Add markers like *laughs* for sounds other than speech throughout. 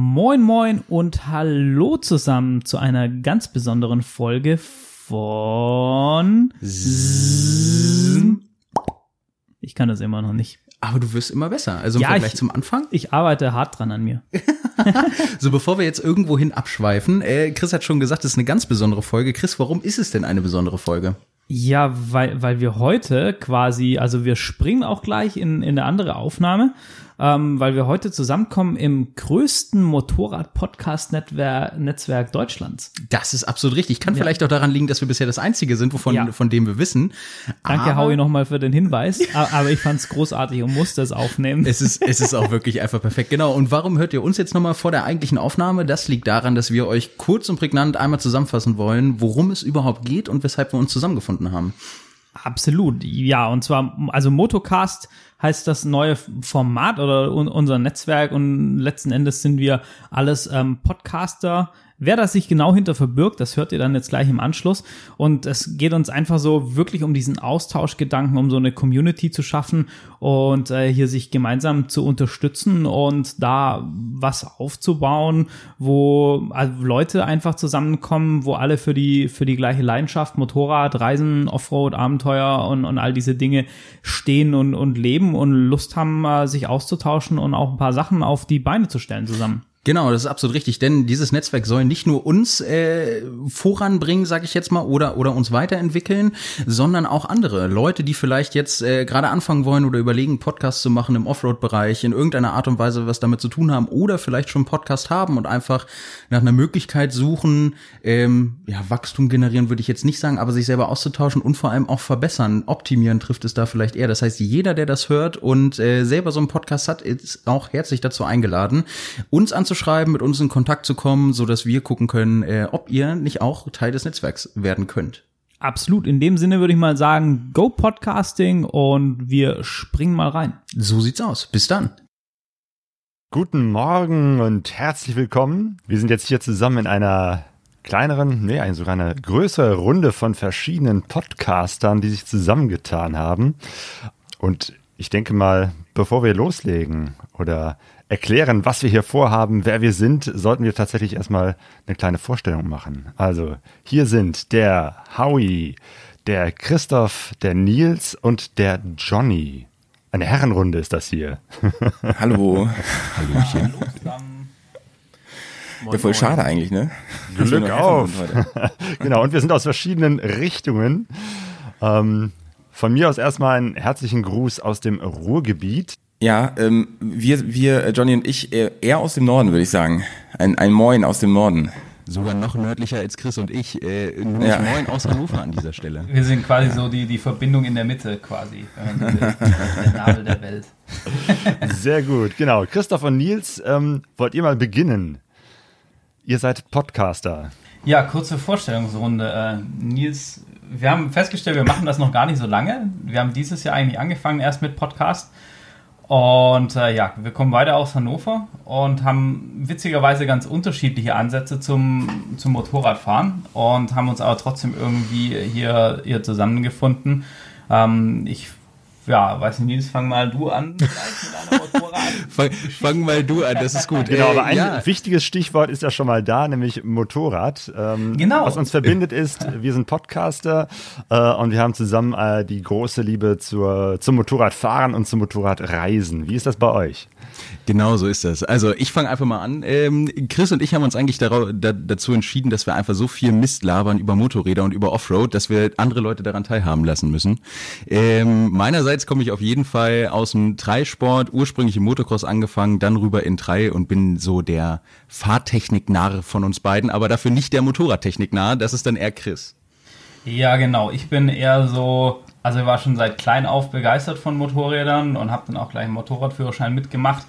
Moin moin und hallo zusammen zu einer ganz besonderen Folge von Ich kann das immer noch nicht. Aber du wirst immer besser. Also im Ja, Vergleich ich- zum Anfang. Ich arbeite hart dran an mir. *laughs* So, bevor wir jetzt irgendwo hin abschweifen, äh, Chris hat schon gesagt, es ist eine ganz besondere Folge. Chris, warum ist es denn eine besondere Folge? Ja, weil, weil wir heute quasi, also wir springen auch gleich in, in eine andere Aufnahme, ähm, weil wir heute zusammenkommen im größten Motorrad-Podcast-Netzwerk Netzwerk Deutschlands. Das ist absolut richtig. Kann vielleicht auch daran liegen, dass wir bisher das Einzige sind, wovon, Ja. von dem wir wissen. Danke, Howie, nochmal für den Hinweis. *laughs* Aber ich fand's großartig und musste es aufnehmen. Es ist, es ist auch *laughs* wirklich einfach perfekt. Genau. Und warum hört ihr uns jetzt nochmal vor der eigentlichen Aufnahme? Das liegt daran, dass wir euch kurz und prägnant einmal zusammenfassen wollen, worum es überhaupt geht und weshalb wir uns zusammengefunden haben. Absolut, ja. Und zwar, also Motocast heißt das neue Format oder un unser Netzwerk und letzten Endes sind wir alles ähm, Podcaster. Wer da sich genau hinter verbirgt, das hört ihr dann jetzt gleich im Anschluss. Und es geht uns einfach so wirklich um diesen Austauschgedanken, um so eine Community zu schaffen und äh, hier sich gemeinsam zu unterstützen und da was aufzubauen, wo also Leute einfach zusammenkommen, wo alle für die für die gleiche Leidenschaft, Motorrad, Reisen, Offroad, Abenteuer und, und all diese Dinge stehen und, und leben und Lust haben, äh, sich auszutauschen und auch ein paar Sachen auf die Beine zu stellen zusammen. Genau, das ist absolut richtig, denn dieses Netzwerk soll nicht nur uns äh, voranbringen, sage ich jetzt mal, oder oder uns weiterentwickeln, sondern auch andere Leute, die vielleicht jetzt äh, gerade anfangen wollen oder überlegen, Podcasts zu machen im Offroad-Bereich, in irgendeiner Art und Weise was damit zu tun haben oder vielleicht schon Podcast haben und einfach nach einer Möglichkeit suchen, ähm, ja Wachstum generieren würde ich jetzt nicht sagen, aber sich selber auszutauschen und vor allem auch verbessern, optimieren trifft es da vielleicht eher. Das heißt, jeder, der das hört und äh, selber so einen Podcast hat, ist auch herzlich dazu eingeladen, uns anzuschreiben, mit uns in Kontakt zu kommen, so dass wir gucken können, äh, ob ihr nicht auch Teil des Netzwerks werden könnt. Absolut. In dem Sinne würde ich mal sagen, go Podcasting und wir springen mal rein. So sieht's aus. Bis dann. Guten Morgen und herzlich willkommen. Wir sind jetzt hier zusammen in einer kleineren, nee, sogar eine größere Runde von verschiedenen Podcastern, die sich zusammengetan haben. Und ich denke mal, bevor wir loslegen oder erklären, was wir hier vorhaben, wer wir sind, sollten wir tatsächlich erstmal eine kleine Vorstellung machen. Also, hier sind der Howie, der Christoph, der Nils und der Johnny. Eine Herrenrunde ist das hier. *laughs* Hallo. Hallöchen. Ja, voll schade eigentlich, ne? Glück auf. *laughs* Genau, und wir sind aus verschiedenen Richtungen. Ähm, von mir aus erstmal einen herzlichen Gruß aus dem Ruhrgebiet. Ja, ähm, wir, wir, äh, Johnny und ich, äh, eher aus dem Norden, würde ich sagen. Ein, ein Moin aus dem Norden. Sogar noch nördlicher als Chris und ich. Äh, nur Ja. Moin aus Hannover an dieser Stelle. Wir sind quasi so die, die Verbindung in der Mitte quasi. der Nabel der Welt. *laughs* Sehr gut, genau. Christoph und Nils, ähm, wollt ihr mal beginnen? Ihr seid Podcaster. Ja, kurze Vorstellungsrunde. Äh, Nils, wir haben festgestellt, wir machen das noch gar nicht so lange. Wir haben dieses Jahr eigentlich angefangen erst mit Podcast. Und äh, ja, wir kommen beide aus Hannover und haben witzigerweise ganz unterschiedliche Ansätze zum, zum Motorradfahren und haben uns aber trotzdem irgendwie hier, hier zusammengefunden. Ähm, ich ja, weiß nicht, Nils, fang mal du an. *laughs* Fang, fang mal du an, das ist gut. Genau, aber ein ja, wichtiges Stichwort ist ja schon mal da, nämlich Motorrad. Ähm, Genau. Was uns verbindet ist, *laughs* wir sind Podcaster äh, und wir haben zusammen äh, die große Liebe zur, zum Motorradfahren und zum Motorradreisen. Wie ist das bei euch? Genau so ist das. Also ich fange einfach mal an. Ähm, Chris und ich haben uns eigentlich da, dazu entschieden, dass wir einfach so viel Mist labern über Motorräder und über Offroad, dass wir andere Leute daran teilhaben lassen müssen. Ähm, meinerseits komme ich auf jeden Fall aus dem Dreisport, ursprünglich im Motocross angefangen, dann rüber in Drei und bin so der Fahrtechnik-Narr von uns beiden, aber dafür nicht der Motorradtechnik-Narr. Das ist dann eher Chris. Ja, genau. Ich bin eher so, also ich war schon seit klein auf begeistert von Motorrädern und habe dann auch gleich einen Motorradführerschein mitgemacht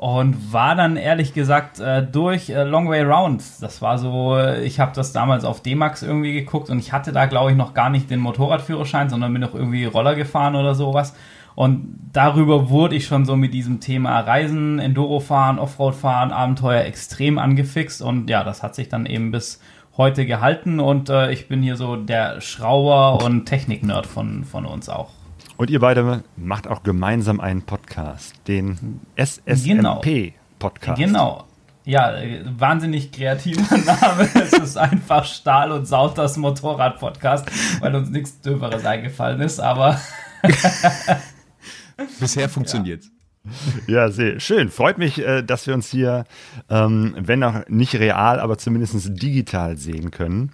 und war dann ehrlich gesagt äh, durch äh, Long Way Round. Das war so, äh, ich habe das damals auf D-Max irgendwie geguckt und ich hatte da glaube ich noch gar nicht den Motorradführerschein, sondern bin noch irgendwie Roller gefahren oder sowas. Und darüber wurde ich schon so mit diesem Thema Reisen, Enduro-Fahren, Offroad-Fahren, Abenteuer extrem angefixt. Und ja, das hat sich dann eben bis heute gehalten. Und äh, ich bin hier so der Schrauber und Technik-Nerd von, von uns auch. Und ihr beide macht auch gemeinsam einen Podcast, den Genau. SSMP-Podcast. Genau. Ja, äh, wahnsinnig kreativer *laughs* Name. es ist einfach Stahl und Saut das Motorrad-Podcast, weil uns nichts Döberes eingefallen ist, aber. *laughs* *laughs* Bisher funktioniert's. Ja. *laughs* Ja, sehr schön. Freut mich, äh, dass wir uns hier, ähm, wenn auch nicht real, aber zumindest digital sehen können.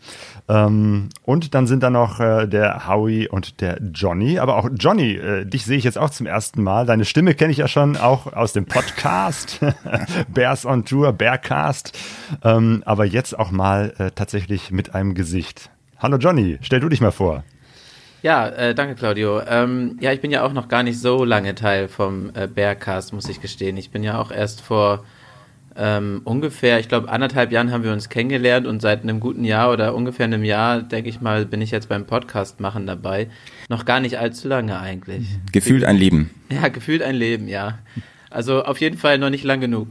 Ähm, und dann sind da noch äh, der Howie und der Johnny. Aber auch Johnny, äh, dich sehe ich jetzt auch zum ersten Mal. Deine Stimme kenne ich ja schon auch aus dem Podcast *laughs* Bears on Tour, Bearcast. Ähm, aber jetzt auch mal tatsächlich mit einem Gesicht. Hallo Johnny, stell du dich mal vor. Ja, äh, danke Claudio. Ähm, ja, ich bin ja auch noch gar nicht so lange Teil vom äh, Bearcast, muss ich gestehen. Ich bin ja auch erst vor ähm, ungefähr, ich glaube, anderthalb Jahren haben wir uns kennengelernt und seit einem guten Jahr oder ungefähr einem Jahr, denke ich mal, bin ich jetzt beim Podcast machen dabei. Noch gar nicht allzu lange eigentlich. Gefühlt ein Leben. Ja, gefühlt ein Leben, ja. Also auf jeden Fall noch nicht lang genug.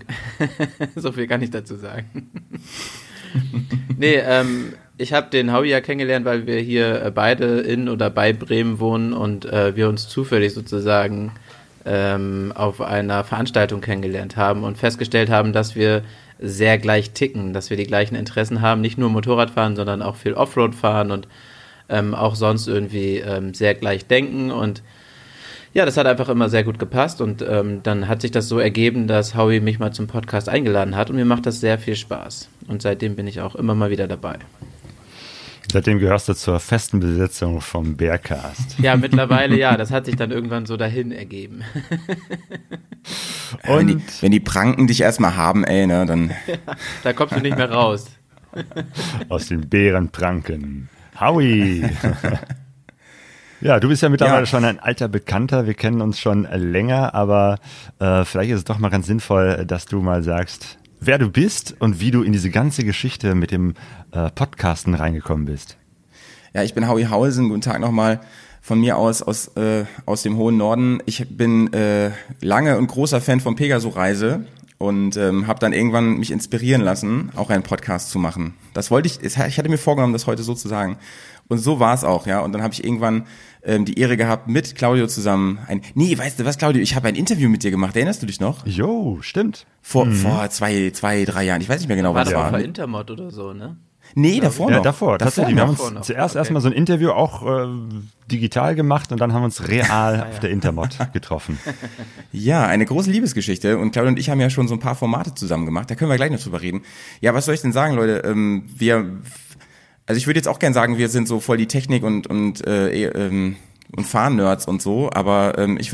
*laughs* so viel kann ich dazu sagen. *laughs* nee, ähm, ich habe den Howie ja kennengelernt, weil wir hier äh, beide in oder bei Bremen wohnen und äh, wir uns zufällig sozusagen ähm, auf einer Veranstaltung kennengelernt haben und festgestellt haben, dass wir sehr gleich ticken, dass wir die gleichen Interessen haben, nicht nur Motorradfahren, sondern auch viel Offroad fahren und ähm, auch sonst irgendwie ähm, sehr gleich denken und ja, das hat einfach immer sehr gut gepasst und ähm, dann hat sich das so ergeben, dass Howie mich mal zum Podcast eingeladen hat und mir macht das sehr viel Spaß und seitdem bin ich auch immer mal wieder dabei. Seitdem gehörst du zur festen Besetzung vom Bearcast. Ja, mittlerweile ja. Das hat sich dann irgendwann so dahin ergeben. Und wenn die, wenn die Pranken dich erstmal haben, ey, ne, dann. *laughs* Da kommst du nicht mehr raus. Aus den Bärenpranken. Howie! *laughs* Ja, du bist ja mittlerweile ja. schon ein alter Bekannter. Wir kennen uns schon länger, aber äh, vielleicht ist es doch mal ganz sinnvoll, dass du mal sagst, wer du bist und wie du in diese ganze Geschichte mit dem äh, Podcasten reingekommen bist. Ja, ich bin Howie Hausen. Guten Tag nochmal von mir aus aus, äh, aus dem hohen Norden. Ich bin äh, lange und großer Fan von Pegaso-Reise und ähm, habe dann irgendwann mich inspirieren lassen, auch einen Podcast zu machen. Das wollte ich, ich hatte mir vorgenommen, das heute so zu sagen. Und so war es auch, ja. Und dann habe ich irgendwann ähm, die Ehre gehabt, mit Claudio zusammen ein. Nee, weißt du was, Claudio, ich habe ein Interview mit dir gemacht. Erinnerst du dich noch? Jo, stimmt. Vor, mhm. vor zwei, zwei, drei Jahren. Ich weiß nicht mehr genau, war was das war. War Intermod oder so, ne? Nee, davor ja, noch. davor, tatsächlich. Davor wir haben uns zuerst okay. erstmal so ein Interview auch äh, digital gemacht und dann haben wir uns real *laughs* auf der Intermod getroffen. *laughs* Ja, eine große Liebesgeschichte und Claudia und ich haben ja schon so ein paar Formate zusammen gemacht, da können wir gleich noch drüber reden. Ja, was soll ich denn sagen, Leute? Ähm, wir, also ich würde jetzt auch gern sagen, wir sind so voll die Technik und, und, äh, eh, ähm, und Fahrnerds und so, aber ähm, ich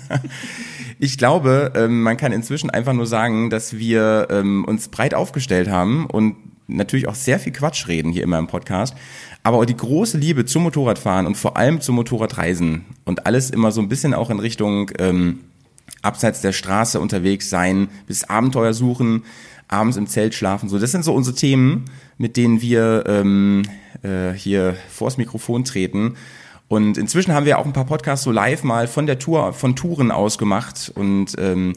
*laughs* ich glaube, ähm, man kann inzwischen einfach nur sagen, dass wir ähm, uns breit aufgestellt haben und natürlich auch sehr viel Quatsch reden hier immer im Podcast, aber auch die große Liebe zum Motorradfahren und vor allem zum Motorradreisen und alles immer so ein bisschen auch in Richtung ähm, abseits der Straße unterwegs sein, bis Abenteuer suchen, abends im Zelt schlafen. So, das sind so unsere Themen, mit denen wir ähm, äh, hier vors Mikrofon treten. Und inzwischen haben wir auch ein paar Podcasts so live mal von der Tour, von Touren aus gemacht und ähm,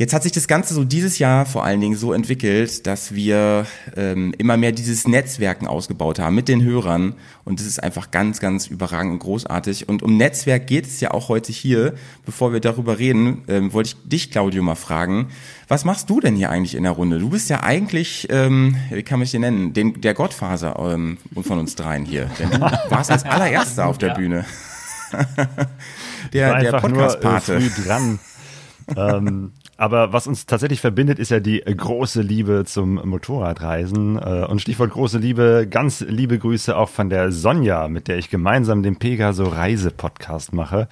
Jetzt hat sich das Ganze so dieses Jahr vor allen Dingen so entwickelt, dass wir ähm, immer mehr dieses Netzwerken ausgebaut haben mit den Hörern. Und das ist einfach ganz, ganz überragend und großartig. Und um Netzwerk geht es ja auch heute hier. Bevor wir darüber reden, ähm, wollte ich dich, Claudio, mal fragen. Was machst du denn hier eigentlich in der Runde? Du bist ja eigentlich, ähm, wie kann man dich denn nennen, den, der Gottfaser ähm, von uns dreien hier. Denn du *laughs* warst als allererster auf der ja. Bühne. *laughs* der der Podcast-Pate. Äh, dran. Ähm, aber was uns tatsächlich verbindet, ist ja die große Liebe zum Motorradreisen. Äh, und Stichwort große Liebe, ganz liebe Grüße auch von der Sonja, mit der ich gemeinsam den Pegaso Reise Podcast mache.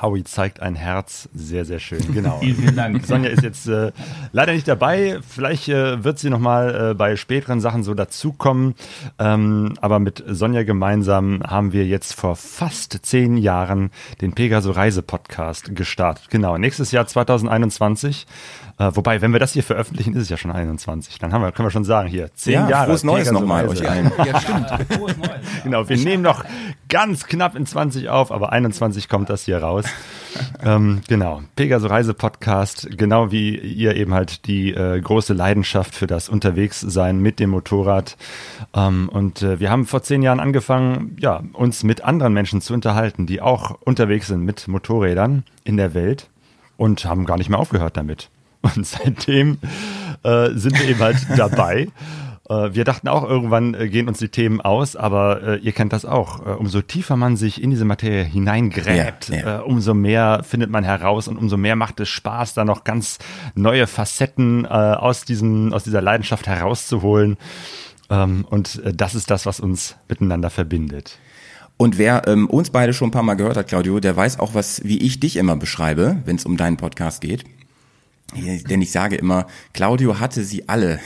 Howie zeigt ein Herz. Sehr, sehr schön. Genau. *laughs* vielen, Dank. Sonja ist jetzt äh, leider nicht dabei. Vielleicht äh, wird sie nochmal äh, bei späteren Sachen so dazukommen. Ähm, aber mit Sonja gemeinsam haben wir jetzt vor fast zehn Jahren den Pegaso Reise Podcast gestartet. Genau. Nächstes Jahr 2021 äh, wobei, wenn wir das hier veröffentlichen, ist es ja schon 21. Dann haben wir, können wir schon sagen, hier, zehn ja, Jahre. Frohes Neues nochmal euch allen. Ja, stimmt. Frohes Neues. *laughs* Genau, wir nehmen noch ganz knapp in 20 auf, aber 21 kommt das hier raus. *laughs* ähm, genau, Pegaso Reise Podcast, genau wie ihr eben halt die äh, große Leidenschaft für das Unterwegssein mit dem Motorrad. Ähm, und äh, wir haben vor zehn Jahren angefangen, ja, uns mit anderen Menschen zu unterhalten, die auch unterwegs sind mit Motorrädern in der Welt und haben gar nicht mehr aufgehört damit. Und seitdem äh, sind wir eben halt *laughs* dabei. Äh, wir dachten auch, irgendwann äh, gehen uns die Themen aus, aber äh, ihr kennt das auch. Umso tiefer man sich in diese Materie hineingräbt, Ja, ja. Umso mehr findet man heraus und umso mehr macht es Spaß, da noch ganz neue Facetten aus, diesem, aus dieser Leidenschaft herauszuholen. Ähm, und das ist das, was uns miteinander verbindet. Und wer ähm, uns beide schon ein paar Mal gehört hat, Claudio, der weiß auch, was, wie ich dich immer beschreibe, wenn es um deinen Podcast geht. Denn ich sage immer, Claudio hatte sie alle.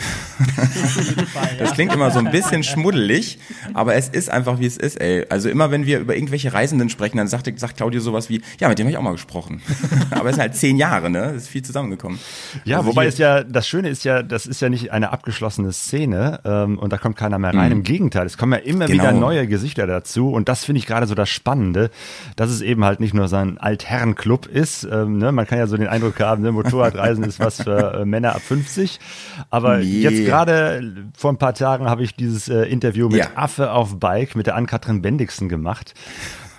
Das klingt immer so ein bisschen schmuddelig, aber es ist einfach, wie es ist, ey. Also immer, wenn wir über irgendwelche Reisenden sprechen, dann sagt, sagt Claudio sowas wie, ja, mit dem habe ich auch mal gesprochen. *laughs* Aber es sind halt zehn Jahre, ne? Es ist viel zusammengekommen. Ja, Also wobei es ja, das Schöne ist ja, das ist ja nicht eine abgeschlossene Szene ähm, und da kommt keiner mehr rein. Im Gegenteil, es kommen ja immer Mhm. Genau. wieder neue Gesichter dazu und das finde ich gerade so das Spannende, dass es eben halt nicht nur so ein Altherrenclub ist. Ähm, ne? Man kann ja so den Eindruck haben, ne? *laughs* Motorradreisen ist was für äh, Männer ab 50. Aber Nee. jetzt gerade vor ein paar Tagen habe ich dieses äh, Interview mit Ja. Affe auf Bike mit der Ann-Kathrin Bendixen gemacht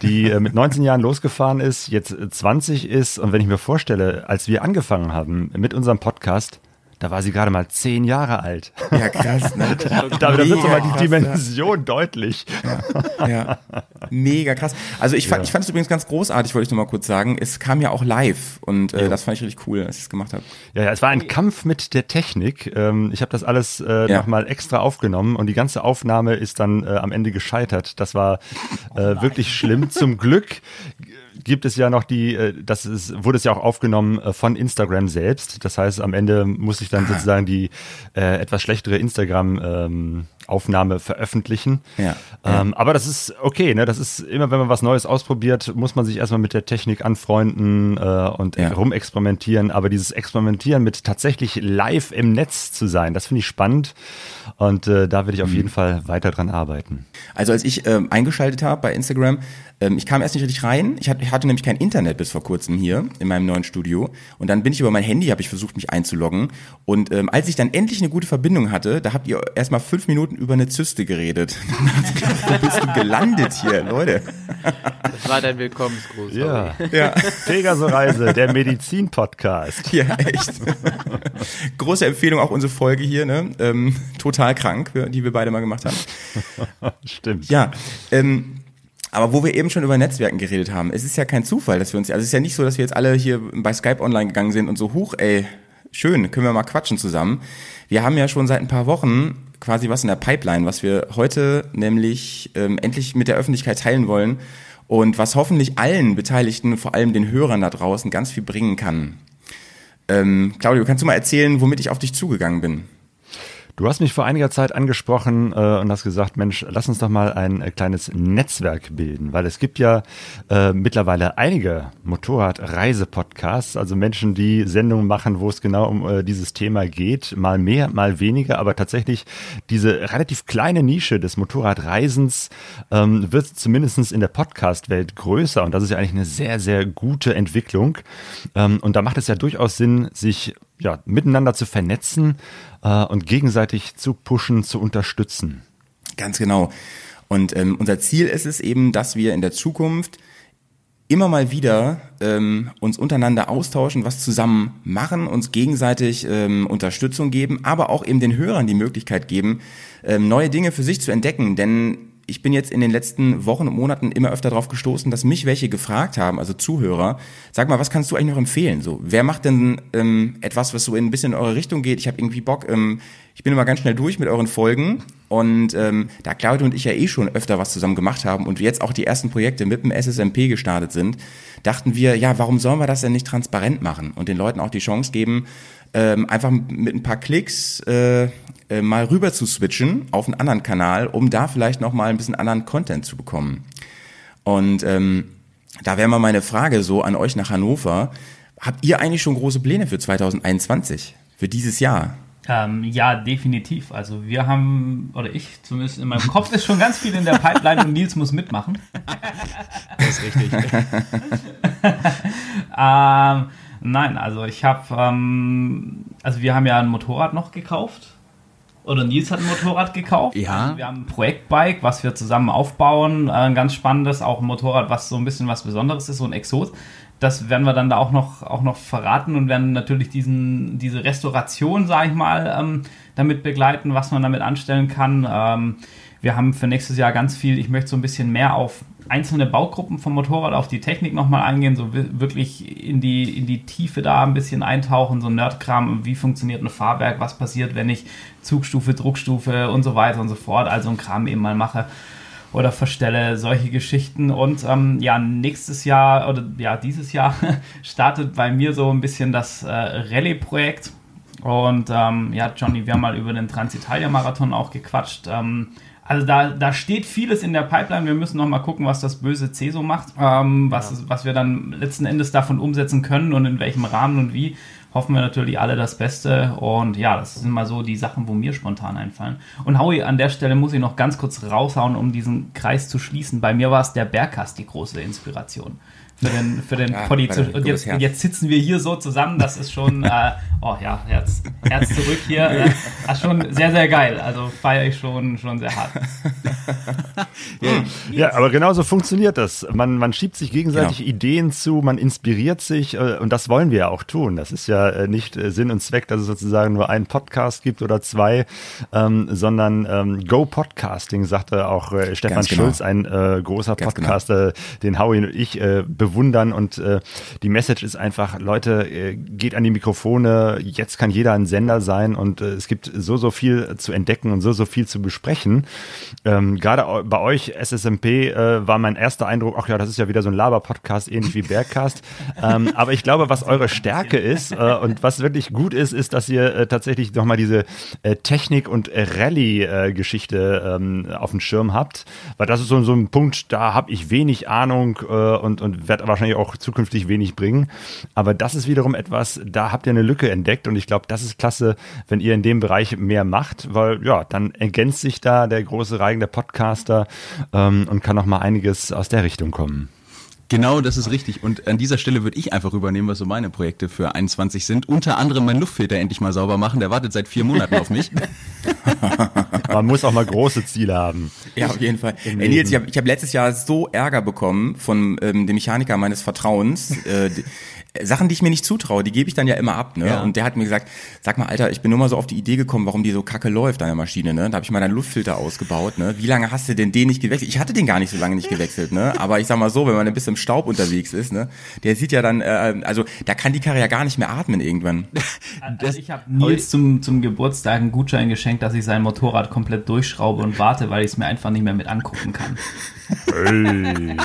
die äh, mit 19 Jahren losgefahren ist, jetzt äh, 20 ist. Und wenn ich mir vorstelle, als wir angefangen haben mit unserem Podcast, da war sie gerade mal 10 Jahre alt. Ja, krass, ne? *laughs* Da, da wird so mal die krass, Dimension deutlich. Ja, mega krass. Also ich fand, ich fand es übrigens ganz großartig, wollte ich nur mal kurz sagen. Es kam ja auch live und äh, das fand ich richtig cool, dass ich es gemacht habe. Ja, ja, es war ein Kampf mit der Technik. Ähm, ich habe das alles äh, Ja. nochmal extra aufgenommen und die ganze Aufnahme ist dann äh, am Ende gescheitert. Das war äh, wirklich schlimm. Zum Glück gibt es ja noch die, äh, das ist, wurde es ja auch aufgenommen äh, von Instagram selbst. Das heißt, am Ende muss ich dann sozusagen die äh, etwas schlechtere Instagram ähm, Aufnahme veröffentlichen. Ja. Ähm, aber das ist okay, ne? Das ist immer, wenn man was Neues ausprobiert, muss man sich erstmal mit der Technik anfreunden äh, und Ja. rumexperimentieren. Aber dieses Experimentieren mit tatsächlich live im Netz zu sein, das finde ich spannend. Und äh, da werde ich auf Mhm. jeden Fall weiter dran arbeiten. Also als ich ähm, eingeschaltet habe bei Instagram, ähm, ich kam erst nicht richtig rein. Ich hatte, ich hatte nämlich kein Internet bis vor kurzem hier in meinem neuen Studio. Und dann bin ich über mein Handy, habe ich versucht, mich einzuloggen. Und ähm, als ich dann endlich eine gute Verbindung hatte, da habt ihr erstmal fünf Minuten über eine Zyste geredet. *laughs* Wo bist du gelandet hier, Leute? Das war dein Willkommensgruß. Ja. Ja. Pegaso-Reise, der Medizin-Podcast. Ja, echt. Große Empfehlung auch unsere Folge hier, ne? Ähm, total krank, die wir beide mal gemacht haben. *laughs* Stimmt. Ja, ähm, aber wo wir eben schon über Netzwerken geredet haben, es ist ja kein Zufall, dass wir uns, also es ist ja nicht so, dass wir jetzt alle hier bei Skype online gegangen sind und so, huch, ey, schön, können wir mal quatschen zusammen. Wir haben ja schon seit ein paar Wochen quasi was in der Pipeline, was wir heute nämlich ähm, endlich mit der Öffentlichkeit teilen wollen und was hoffentlich allen Beteiligten, vor allem den Hörern da draußen, ganz viel bringen kann. Ähm, Claudio, kannst du mal erzählen, womit ich auf dich zugegangen bin? Du hast mich vor einiger Zeit angesprochen äh, und hast gesagt, Mensch, lass uns doch mal ein äh, kleines Netzwerk bilden, weil es gibt ja äh, mittlerweile einige Motorradreise-Podcasts, also Menschen, die Sendungen machen, wo es genau um äh, dieses Thema geht, mal mehr, mal weniger, aber tatsächlich diese relativ kleine Nische des Motorradreisens ähm, wird zumindest in der Podcast-Welt größer und das ist ja eigentlich eine sehr, sehr gute Entwicklung. Ähm, und da macht es ja durchaus Sinn, sich ja, miteinander zu vernetzen äh, und gegenseitig zu pushen, zu unterstützen. Ganz genau. Und ähm, unser Ziel ist es eben, dass wir in der Zukunft immer mal wieder ähm, uns untereinander austauschen, was zusammen machen, uns gegenseitig ähm, Unterstützung geben, aber auch eben den Hörern die Möglichkeit geben, ähm, neue Dinge für sich zu entdecken. Denn ich bin jetzt in den letzten Wochen und Monaten immer öfter darauf gestoßen, dass mich welche gefragt haben, also Zuhörer, sag mal, was kannst du eigentlich noch empfehlen? So, wer macht denn ähm, etwas, was so in ein bisschen in eure Richtung geht? Ich habe irgendwie Bock, ähm, ich bin immer ganz schnell durch mit euren Folgen und ähm, da Claudio und ich ja eh schon öfter was zusammen gemacht haben und jetzt auch die ersten Projekte mit dem SSMP gestartet sind, dachten wir, ja, warum sollen wir das denn nicht transparent machen und den Leuten auch die Chance geben, ähm, einfach mit ein paar Klicks äh, äh, mal rüber zu switchen auf einen anderen Kanal, um da vielleicht noch mal ein bisschen anderen Content zu bekommen. Und ähm, da wäre mal meine Frage so an euch nach Hannover. Habt ihr eigentlich schon große Pläne für 2021, für dieses Jahr? Ähm, ja, definitiv. Also wir haben, oder ich zumindest in meinem Kopf ist schon ganz viel in der Pipeline und Nils muss mitmachen. Das ist richtig. *laughs* ähm, nein, also ich habe, ähm, also wir haben ja ein Motorrad noch gekauft. Oder Nils hat ein Motorrad gekauft. Ja. Also wir haben ein Projektbike, was wir zusammen aufbauen. Äh, ein ganz spannendes, auch ein Motorrad, was so ein bisschen was Besonderes ist, so ein Exot. das werden wir dann da auch noch, auch noch verraten und werden natürlich diesen, diese Restauration, sage ich mal, ähm, damit begleiten, was man damit anstellen kann. Ähm, wir haben für nächstes Jahr ganz viel, ich möchte so ein bisschen mehr auf einzelne Baugruppen vom Motorrad, auf die Technik nochmal eingehen, so wirklich in die, in die Tiefe da ein bisschen eintauchen, so Nerdkram, wie funktioniert ein Fahrwerk, was passiert, wenn ich Zugstufe, Druckstufe und so weiter und so fort, also ein Kram eben mal mache oder verstelle, solche Geschichten. Und ähm, ja, nächstes Jahr oder ja, dieses Jahr *laughs* startet bei mir so ein bisschen das äh, Rallye-Projekt. Und ähm, ja, Johnny, wir haben mal über den Transitalia-Marathon auch gequatscht. Ähm, also da, da steht vieles in der Pipeline. Wir müssen noch mal gucken, was das böse C so macht, ähm, was, ja. was wir dann letzten Endes davon umsetzen können und in welchem Rahmen und wie. Hoffen wir natürlich alle das Beste. Und ja, das sind mal so die Sachen, wo mir spontan einfallen. Und Howie, an der Stelle muss ich noch ganz kurz raushauen, um diesen Kreis zu schließen. Bei mir war es der Bergkast die große Inspiration für den, für den ja, Poddy. Und jetzt, jetzt sitzen wir hier so zusammen, das ist schon, äh, oh ja, Herz, Herz zurück hier. Äh, das ist schon sehr, sehr geil. Also feiere ich schon, schon sehr hart. *laughs* ja, aber genauso funktioniert das. Man, man schiebt sich gegenseitig genau. Ideen zu, man inspiriert sich äh, und das wollen wir ja auch tun. Das ist ja äh, nicht äh, Sinn und Zweck, dass es sozusagen nur einen Podcast gibt oder zwei, ähm, sondern ähm, Go Podcasting, sagte auch äh, Stefan genau. Schulz, ein äh, großer Ganz genau. Podcaster, genau. den Howie und ich äh, bewundern und äh, die Message ist einfach, Leute, äh, geht an die Mikrofone, jetzt kann jeder ein Sender sein und äh, es gibt so, so viel zu entdecken und so, so viel zu besprechen. Ähm, Gerade bei euch, SSMP, äh, war mein erster Eindruck, ach ja, das ist ja wieder so ein Laber-Podcast, ähnlich wie Bergcast. ähm, aber ich glaube, was eure Stärke ist äh, und was wirklich gut ist, ist, dass ihr äh, tatsächlich nochmal diese äh, Technik- und Rallye-Geschichte ähm, auf dem Schirm habt, weil das ist so, so ein Punkt, da habe ich wenig Ahnung äh, und, und wird wahrscheinlich auch zukünftig wenig bringen. Aber das ist wiederum etwas, da habt ihr eine Lücke entdeckt und ich glaube, das ist klasse, wenn ihr in dem Bereich mehr macht, weil ja, dann ergänzt sich da der große Reigen der Podcaster ähm, und kann noch mal einiges aus der Richtung kommen. Genau, das ist richtig. Und an dieser Stelle würde ich einfach übernehmen, was so meine Projekte für 21 sind. Unter anderem mein Luftfilter endlich mal sauber machen. Der wartet seit vier Monaten auf mich. *laughs* Man muss auch mal große Ziele haben. Ja, auf jeden Fall. Ey, Nils, ich habe hab letztes Jahr so Ärger bekommen von ähm, dem Mechaniker meines Vertrauens. Äh, Sachen, die ich mir nicht zutraue, die gebe ich dann ja immer ab. Ne? Ja. Und der hat mir gesagt, sag mal, Alter, ich bin nur mal so auf die Idee gekommen, warum die so kacke läuft, deine Maschine. Ne? Da habe ich mal deinen Luftfilter ausgebaut. Ne? Wie lange hast du denn den nicht gewechselt? Ich hatte den gar nicht so lange nicht gewechselt. Ne? Aber ich sag mal so, wenn man ein bisschen im Staub unterwegs ist, ne? der sieht ja dann, äh, also da kann die Karre ja gar nicht mehr atmen irgendwann. *laughs* Also ich habe Nils zum, zum Geburtstag einen Gutschein geschenkt, dass ich sein Motorrad komplett durchschraube und warte, weil ich es mir einfach nicht mehr mit angucken kann. Hey.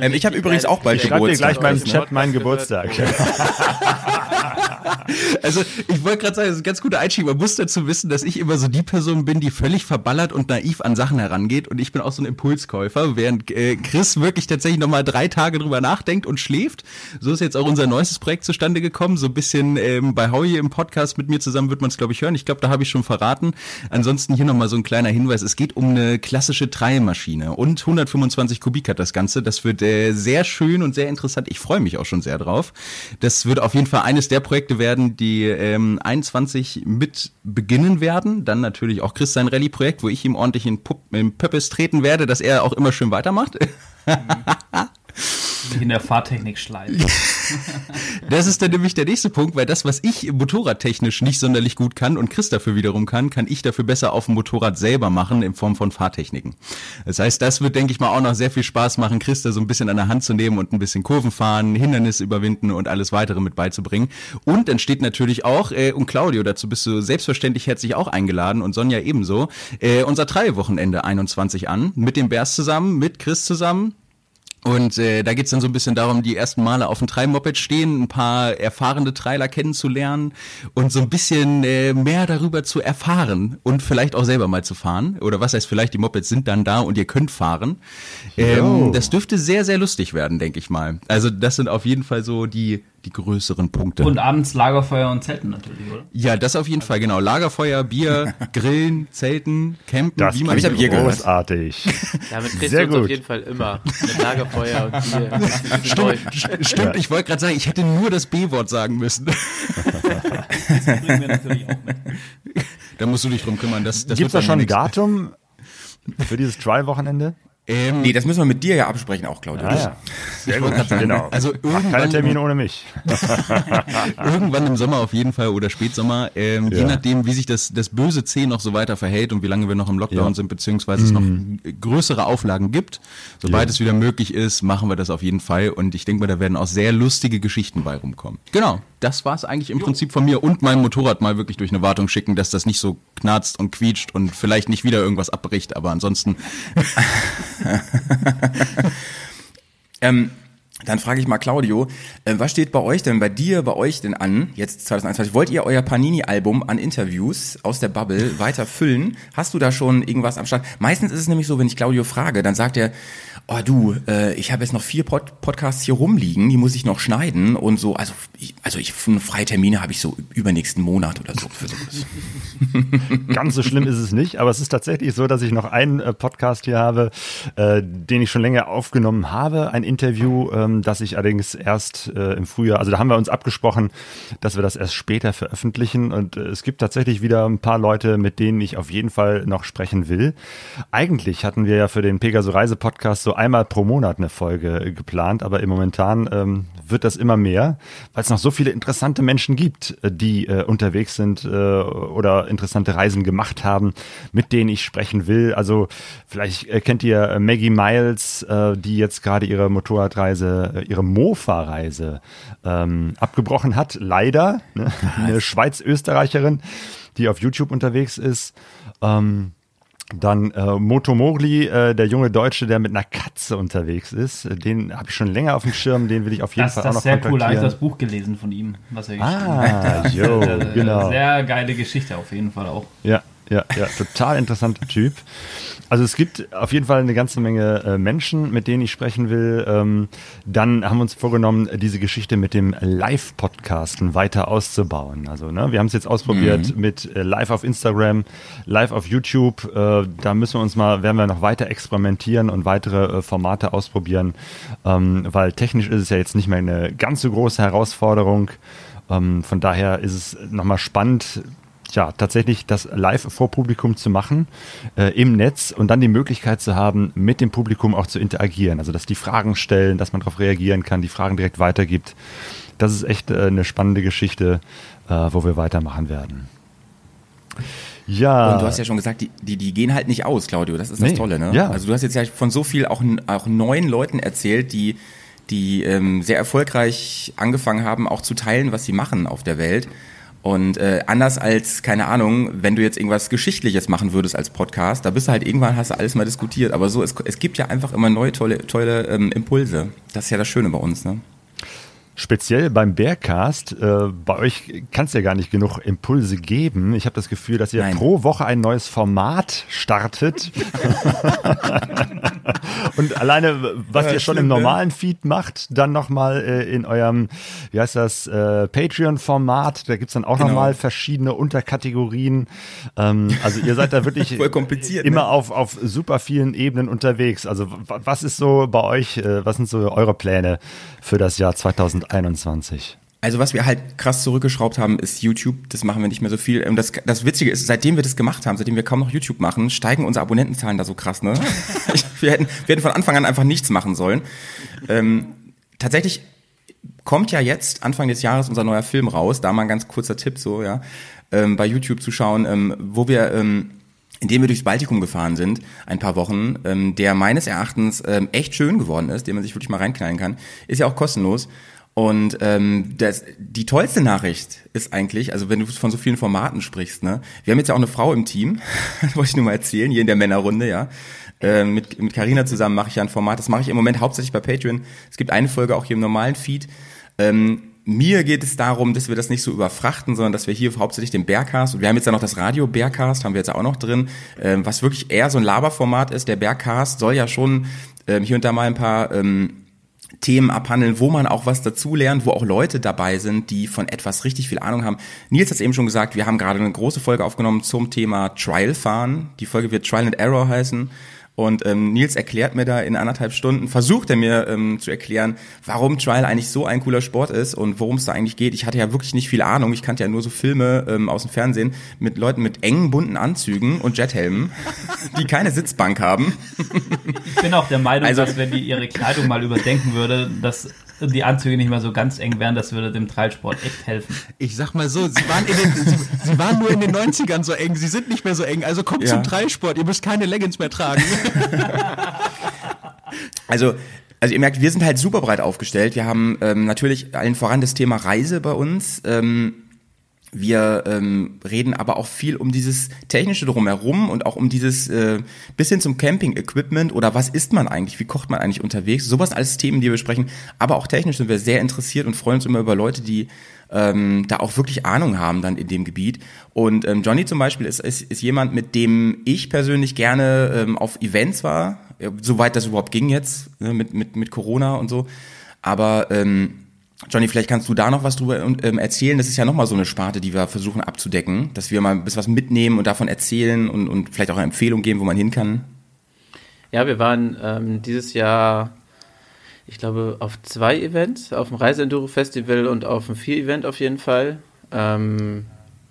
Ähm, ich habe übrigens auch bald Geburtstag. Ich schreibe dir gleich im Chat meinen Geburtstag. *laughs* *laughs* *laughs* also ich wollte gerade sagen, das ist ein ganz guter Einstieg. Man muss dazu wissen, dass ich immer so die Person bin, die völlig verballert und naiv an Sachen herangeht und ich bin auch so ein Impulskäufer, während äh, Chris wirklich tatsächlich nochmal drei Tage drüber nachdenkt und schläft. So ist jetzt auch unser neuestes Projekt zustande gekommen. So ein bisschen ähm, bei Howie im Podcast mit mir zusammen wird man es, glaube ich, hören. Ich glaube, da habe ich schon verraten. Ansonsten hier nochmal so ein kleiner Hinweis. Es geht um eine klassische Treimaschine und 125 Kubik hat das Ganze. Das wird äh, sehr schön und sehr interessant. Ich freue mich auch schon sehr drauf. Das wird auf jeden Fall eines der Projekte werden, die ähm, 21 mit beginnen werden. Dann natürlich auch Chris sein Rallye-Projekt, wo ich ihm ordentlich in, Pup in Pöppes treten werde, dass er auch immer schön weitermacht. Mhm. *laughs* in der Fahrtechnik schleifen. *laughs* das ist dann nämlich der nächste Punkt, weil das, was ich motorradtechnisch nicht sonderlich gut kann und Chris dafür wiederum kann, kann ich dafür besser auf dem Motorrad selber machen in Form von Fahrtechniken. Das heißt, das wird, denke ich mal, auch noch sehr viel Spaß machen, Chris da so ein bisschen an der Hand zu nehmen und ein bisschen Kurven fahren, Hindernisse überwinden und alles weitere mit beizubringen. Und dann steht natürlich auch, äh, und Claudio, dazu bist du selbstverständlich herzlich auch eingeladen und Sonja ebenso, äh, unser Treiwochenende 21 an, mit dem Bärs zusammen, mit Chris zusammen, und äh, da geht's dann so ein bisschen darum, die ersten Male auf dem Treibmoped stehen, ein paar erfahrene Trailer kennenzulernen und so ein bisschen äh, mehr darüber zu erfahren und vielleicht auch selber mal zu fahren. Oder was heißt vielleicht, die Mopeds sind dann da und ihr könnt fahren. Ähm, das dürfte sehr, sehr lustig werden, denke ich mal. Also das sind auf jeden Fall so die die größeren Punkte. Und abends Lagerfeuer und Zelten natürlich, oder? Ja, das auf jeden Fall, genau. Lagerfeuer, Bier, *laughs* Grillen, Zelten, Campen, das wie man ich Bier großartig. Damit kriegst Sehr du uns auf jeden Fall immer. Mit Lagerfeuer und Bier. *laughs* Stimmt, stimmt ich wollte gerade sagen, ich hätte nur das B-Wort sagen müssen. das *laughs* bringen wir natürlich auch mit. Da musst du dich drum kümmern. Das, das Gibt's da schon ein Datum für dieses Trial-Wochenende? Ähm, Nee, das müssen wir mit dir ja absprechen auch, Claudia. Ah, ja. Sehr gut. Genau. Also Mach keine irgendwann, Termine ohne mich. *laughs* irgendwann im Sommer auf jeden Fall oder Spätsommer, ähm, je Ja. nachdem, wie sich das, das böse C noch so weiter verhält und wie lange wir noch im Lockdown Ja. Mhm. sind, beziehungsweise es noch größere Auflagen gibt. Sobald Ja. es wieder möglich ist, machen wir das auf jeden Fall und ich denke mal, da werden auch sehr lustige Geschichten bei rumkommen. Genau, das war es eigentlich im Prinzip von mir und meinem Motorrad mal wirklich durch eine Wartung schicken, dass das nicht so knarzt und quietscht und vielleicht nicht wieder irgendwas abbricht, aber ansonsten *laughs* Ähm, dann frage ich mal Claudio, äh, was steht bei euch denn, bei dir, bei euch denn an, jetzt 2021? Wollt ihr euer Panini-Album an Interviews aus der Bubble weiter füllen? Hast du da schon irgendwas am Start? Meistens ist es nämlich so, wenn ich Claudio frage, dann sagt er, oh du, äh, ich habe jetzt noch vier Pod Podcasts hier rumliegen, die muss ich noch schneiden und so, also ich, also ich freie Termine habe ich so übernächsten Monat oder so für sowas. *laughs* Ganz so schlimm ist es nicht, aber es ist tatsächlich so, dass ich noch einen äh, Podcast hier habe, äh, den ich schon länger aufgenommen habe, ein Interview, ähm, das ich allerdings erst äh, im Frühjahr, also da haben wir uns abgesprochen, dass wir das erst später veröffentlichen und äh, es gibt tatsächlich wieder ein paar Leute, mit denen ich auf jeden Fall noch sprechen will. Eigentlich hatten wir ja für den Pegaso Reise Podcast so einmal pro Monat eine Folge äh, geplant, aber im momentan ähm, wird das immer mehr, weil es noch so viele interessante Menschen gibt, äh, die äh, unterwegs sind äh, oder interessante Reisen gemacht haben, mit denen ich sprechen will. Also vielleicht äh, kennt ihr äh, Maggie Miles, äh, die jetzt gerade ihre Motorradreise, ihre Mofa-Reise ähm, abgebrochen hat, leider. Ne? *laughs* Eine Schweiz-Österreicherin, die auf YouTube unterwegs ist. Ähm, dann äh, Moto Mogli, äh, der junge Deutsche, der mit einer Katze unterwegs ist. Äh, Den habe ich schon länger auf dem Schirm, den will ich auf jeden Das, Fall das auch noch ist sehr cool. Habe ich kontaktieren. das Buch gelesen von ihm, was er geschrieben hat. ah, jo, *laughs* genau. Sehr geile Geschichte auf jeden Fall auch. Ja, ja, ja, total interessanter *laughs* Typ. Also es gibt auf jeden Fall eine ganze Menge äh, Menschen, mit denen ich sprechen will. Ähm, dann haben wir uns vorgenommen, diese Geschichte mit dem Live-Podcasten weiter auszubauen. Also ne, wir haben es jetzt ausprobiert mit äh, Live auf Instagram, Live auf YouTube. Äh, da müssen wir uns mal, werden wir noch weiter experimentieren und weitere Formate ausprobieren, ähm, weil technisch ist es ja jetzt nicht mehr eine ganz so große Herausforderung. Ähm, von daher ist es nochmal spannend, ja, tatsächlich das live vor Publikum zu machen äh, im Netz und dann die Möglichkeit zu haben, mit dem Publikum auch zu interagieren. Also, dass die Fragen stellen, dass man darauf reagieren kann, die Fragen direkt weitergibt. Das ist echt äh, eine spannende Geschichte, äh, wo wir weitermachen werden. Ja. Und du hast ja schon gesagt, die, die, die gehen halt nicht aus, Claudio. Das ist das Nee, Tolle, ne? ja. Also du hast jetzt ja von so viel auch, auch neuen Leuten erzählt, die, die ähm, sehr erfolgreich angefangen haben, auch zu teilen, was sie machen auf der Welt. Und äh, anders als, keine Ahnung, wenn du jetzt irgendwas Geschichtliches machen würdest als Podcast, da bist du halt irgendwann, hast du alles mal diskutiert. Aber so, es, es gibt ja einfach immer neue, tolle, tolle ähm, Impulse. Das ist ja das Schöne bei uns, ne? Speziell beim Bearcast, äh, bei euch kann es ja gar nicht genug Impulse geben. Ich habe das Gefühl, dass ihr Nein. pro Woche ein neues Format startet. *laughs* Und alleine, was Ja, ihr schon schlimm, im ne? normalen Feed macht, dann nochmal äh, in eurem, wie heißt das, äh, Patreon-Format, da gibt's dann auch Genau. nochmal verschiedene Unterkategorien. Ähm, also ihr seid da wirklich *laughs* immer ne? auf, auf super vielen Ebenen unterwegs. Also was ist so bei euch, äh, was sind so eure Pläne für das Jahr 2021? Also was wir halt krass zurückgeschraubt haben, ist YouTube. Das machen wir nicht mehr so viel. Und das, das Witzige ist, seitdem wir das gemacht haben, seitdem wir kaum noch YouTube machen, steigen unsere Abonnentenzahlen da so krass. Ne? *laughs* Wir, hätten, wir hätten von Anfang an einfach nichts machen sollen. Ähm, tatsächlich kommt ja jetzt Anfang des Jahres unser neuer Film raus. Da mal ein ganz kurzer Tipp so, ja, ähm, bei YouTube zu schauen, ähm, wo wir ähm, indem wir durchs Baltikum gefahren sind, ein paar Wochen, ähm, der meines Erachtens ähm, echt schön geworden ist, den man sich wirklich mal reinknallen kann, ist ja auch kostenlos. Und ähm, das, die tollste Nachricht ist eigentlich, also wenn du von so vielen Formaten sprichst, ne, wir haben jetzt ja auch eine Frau im Team, *laughs* wollte ich nur mal erzählen, hier in der Männerrunde, ja. Ähm, mit mit Carina zusammen mache ich ja ein Format, das mache ich im Moment hauptsächlich bei Patreon. Es gibt eine Folge auch hier im normalen Feed. Ähm, mir geht es darum, dass wir das nicht so überfrachten, sondern dass wir hier hauptsächlich den Bearcast und wir haben jetzt ja noch das Radio Bearcast, haben wir jetzt auch noch drin, ähm, was wirklich eher so ein Laberformat ist. Der Bearcast soll ja schon ähm, hier und da mal ein paar ähm, Themen abhandeln, wo man auch was dazu lernt, wo auch Leute dabei sind, die von etwas richtig viel Ahnung haben. Nils hat es eben schon gesagt, wir haben gerade eine große Folge aufgenommen zum Thema Trial fahren. Die Folge wird Trial and Error heißen. Und ähm, Nils erklärt mir da in anderthalb Stunden, versucht er mir ähm, zu erklären, warum Trial eigentlich so ein cooler Sport ist und worum es da eigentlich geht. Ich hatte ja wirklich nicht viel Ahnung. Ich kannte ja nur so Filme ähm, aus dem Fernsehen mit Leuten mit engen, bunten Anzügen und Jethelmen, *laughs* die keine Sitzbank haben. Ich bin auch der Meinung, Also- dass wenn die ihre Kleidung mal überdenken würde, dass die Anzüge nicht mehr so ganz eng wären, das würde dem Trailsport echt helfen. Ich sag mal so, sie waren, in den, sie, sie waren nur in den 90ern so eng, sie sind nicht mehr so eng. Also kommt Ja. zum Dreisport, ihr müsst keine Leggings mehr tragen. *laughs* Also, also ihr merkt, wir sind halt super breit aufgestellt. Wir haben ähm, natürlich allen voran das Thema Reise bei uns. Ähm, wir ähm, reden aber auch viel um dieses technische drumherum und auch um dieses äh, bisschen zum Camping-Equipment oder was isst man eigentlich, wie kocht man eigentlich unterwegs. Sowas alles Themen, die wir besprechen. Aber auch technisch sind wir sehr interessiert und freuen uns immer über Leute, die ähm, da auch wirklich Ahnung haben dann in dem Gebiet. Und ähm, Johnny zum Beispiel ist, ist, ist jemand, mit dem ich persönlich gerne ähm, auf Events war, ja, soweit das überhaupt ging jetzt, ne, mit, mit, mit Corona und so. Aber ähm, Johnny, vielleicht kannst du da noch was drüber ähm, erzählen. Das ist ja nochmal so eine Sparte, die wir versuchen abzudecken, dass wir mal ein bisschen was mitnehmen und davon erzählen und, und vielleicht auch eine Empfehlung geben, wo man hin kann. Ja, wir waren ähm, dieses Jahr, ich glaube, auf zwei Events, auf dem Reise-Enduro-Festival und auf dem Vier-Event auf jeden Fall. Ähm,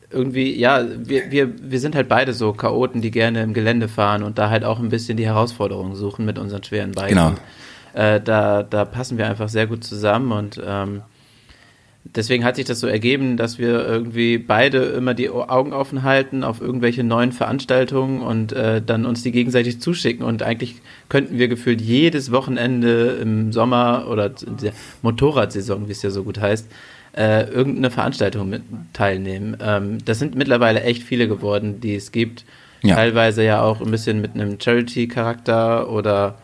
irgendwie, ja, wir, wir, wir sind halt beide so Chaoten, die gerne im Gelände fahren und da halt auch ein bisschen die Herausforderungen suchen mit unseren schweren Bikes. Genau. Äh, da, da passen wir einfach sehr gut zusammen und ähm, deswegen hat sich das so ergeben, dass wir irgendwie beide immer die Augen offen halten auf irgendwelche neuen Veranstaltungen und äh, dann uns die gegenseitig zuschicken. Und eigentlich könnten wir gefühlt jedes Wochenende im Sommer oder in der Motorradsaison, wie es ja so gut heißt, äh, irgendeine Veranstaltung mit teilnehmen. Ähm, das sind mittlerweile echt viele geworden, die es gibt. Ja. Teilweise ja auch ein bisschen mit einem Charity-Charakter oder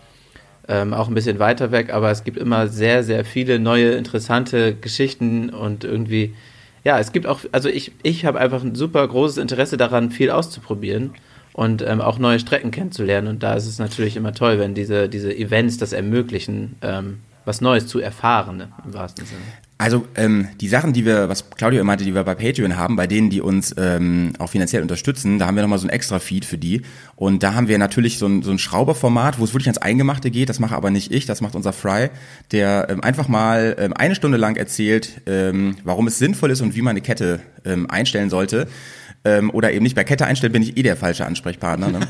ähm, auch ein bisschen weiter weg, aber es gibt immer sehr, sehr viele neue, interessante Geschichten und irgendwie, ja, es gibt auch, also ich, ich habe einfach ein super großes Interesse daran, viel auszuprobieren und ähm, auch neue Strecken kennenzulernen und da ist es natürlich immer toll, wenn diese, diese Events das ermöglichen, ähm, was Neues zu erfahren, ne, im wahrsten Sinne. Also ähm, die Sachen, die wir, was Claudio meinte, die wir bei Patreon haben, bei denen, die uns ähm, auch finanziell unterstützen, da haben wir nochmal so ein extra Feed für die. Und da haben wir natürlich so ein, so ein Schrauberformat, wo es wirklich ans Eingemachte geht. Das mache aber nicht ich, das macht unser Fry, der ähm, einfach mal ähm, eine Stunde lang erzählt, ähm, warum es sinnvoll ist und wie man eine Kette ähm, einstellen sollte. Ähm, oder eben nicht bei Kette einstellen, bin ich eh der falsche Ansprechpartner. Ne? *laughs*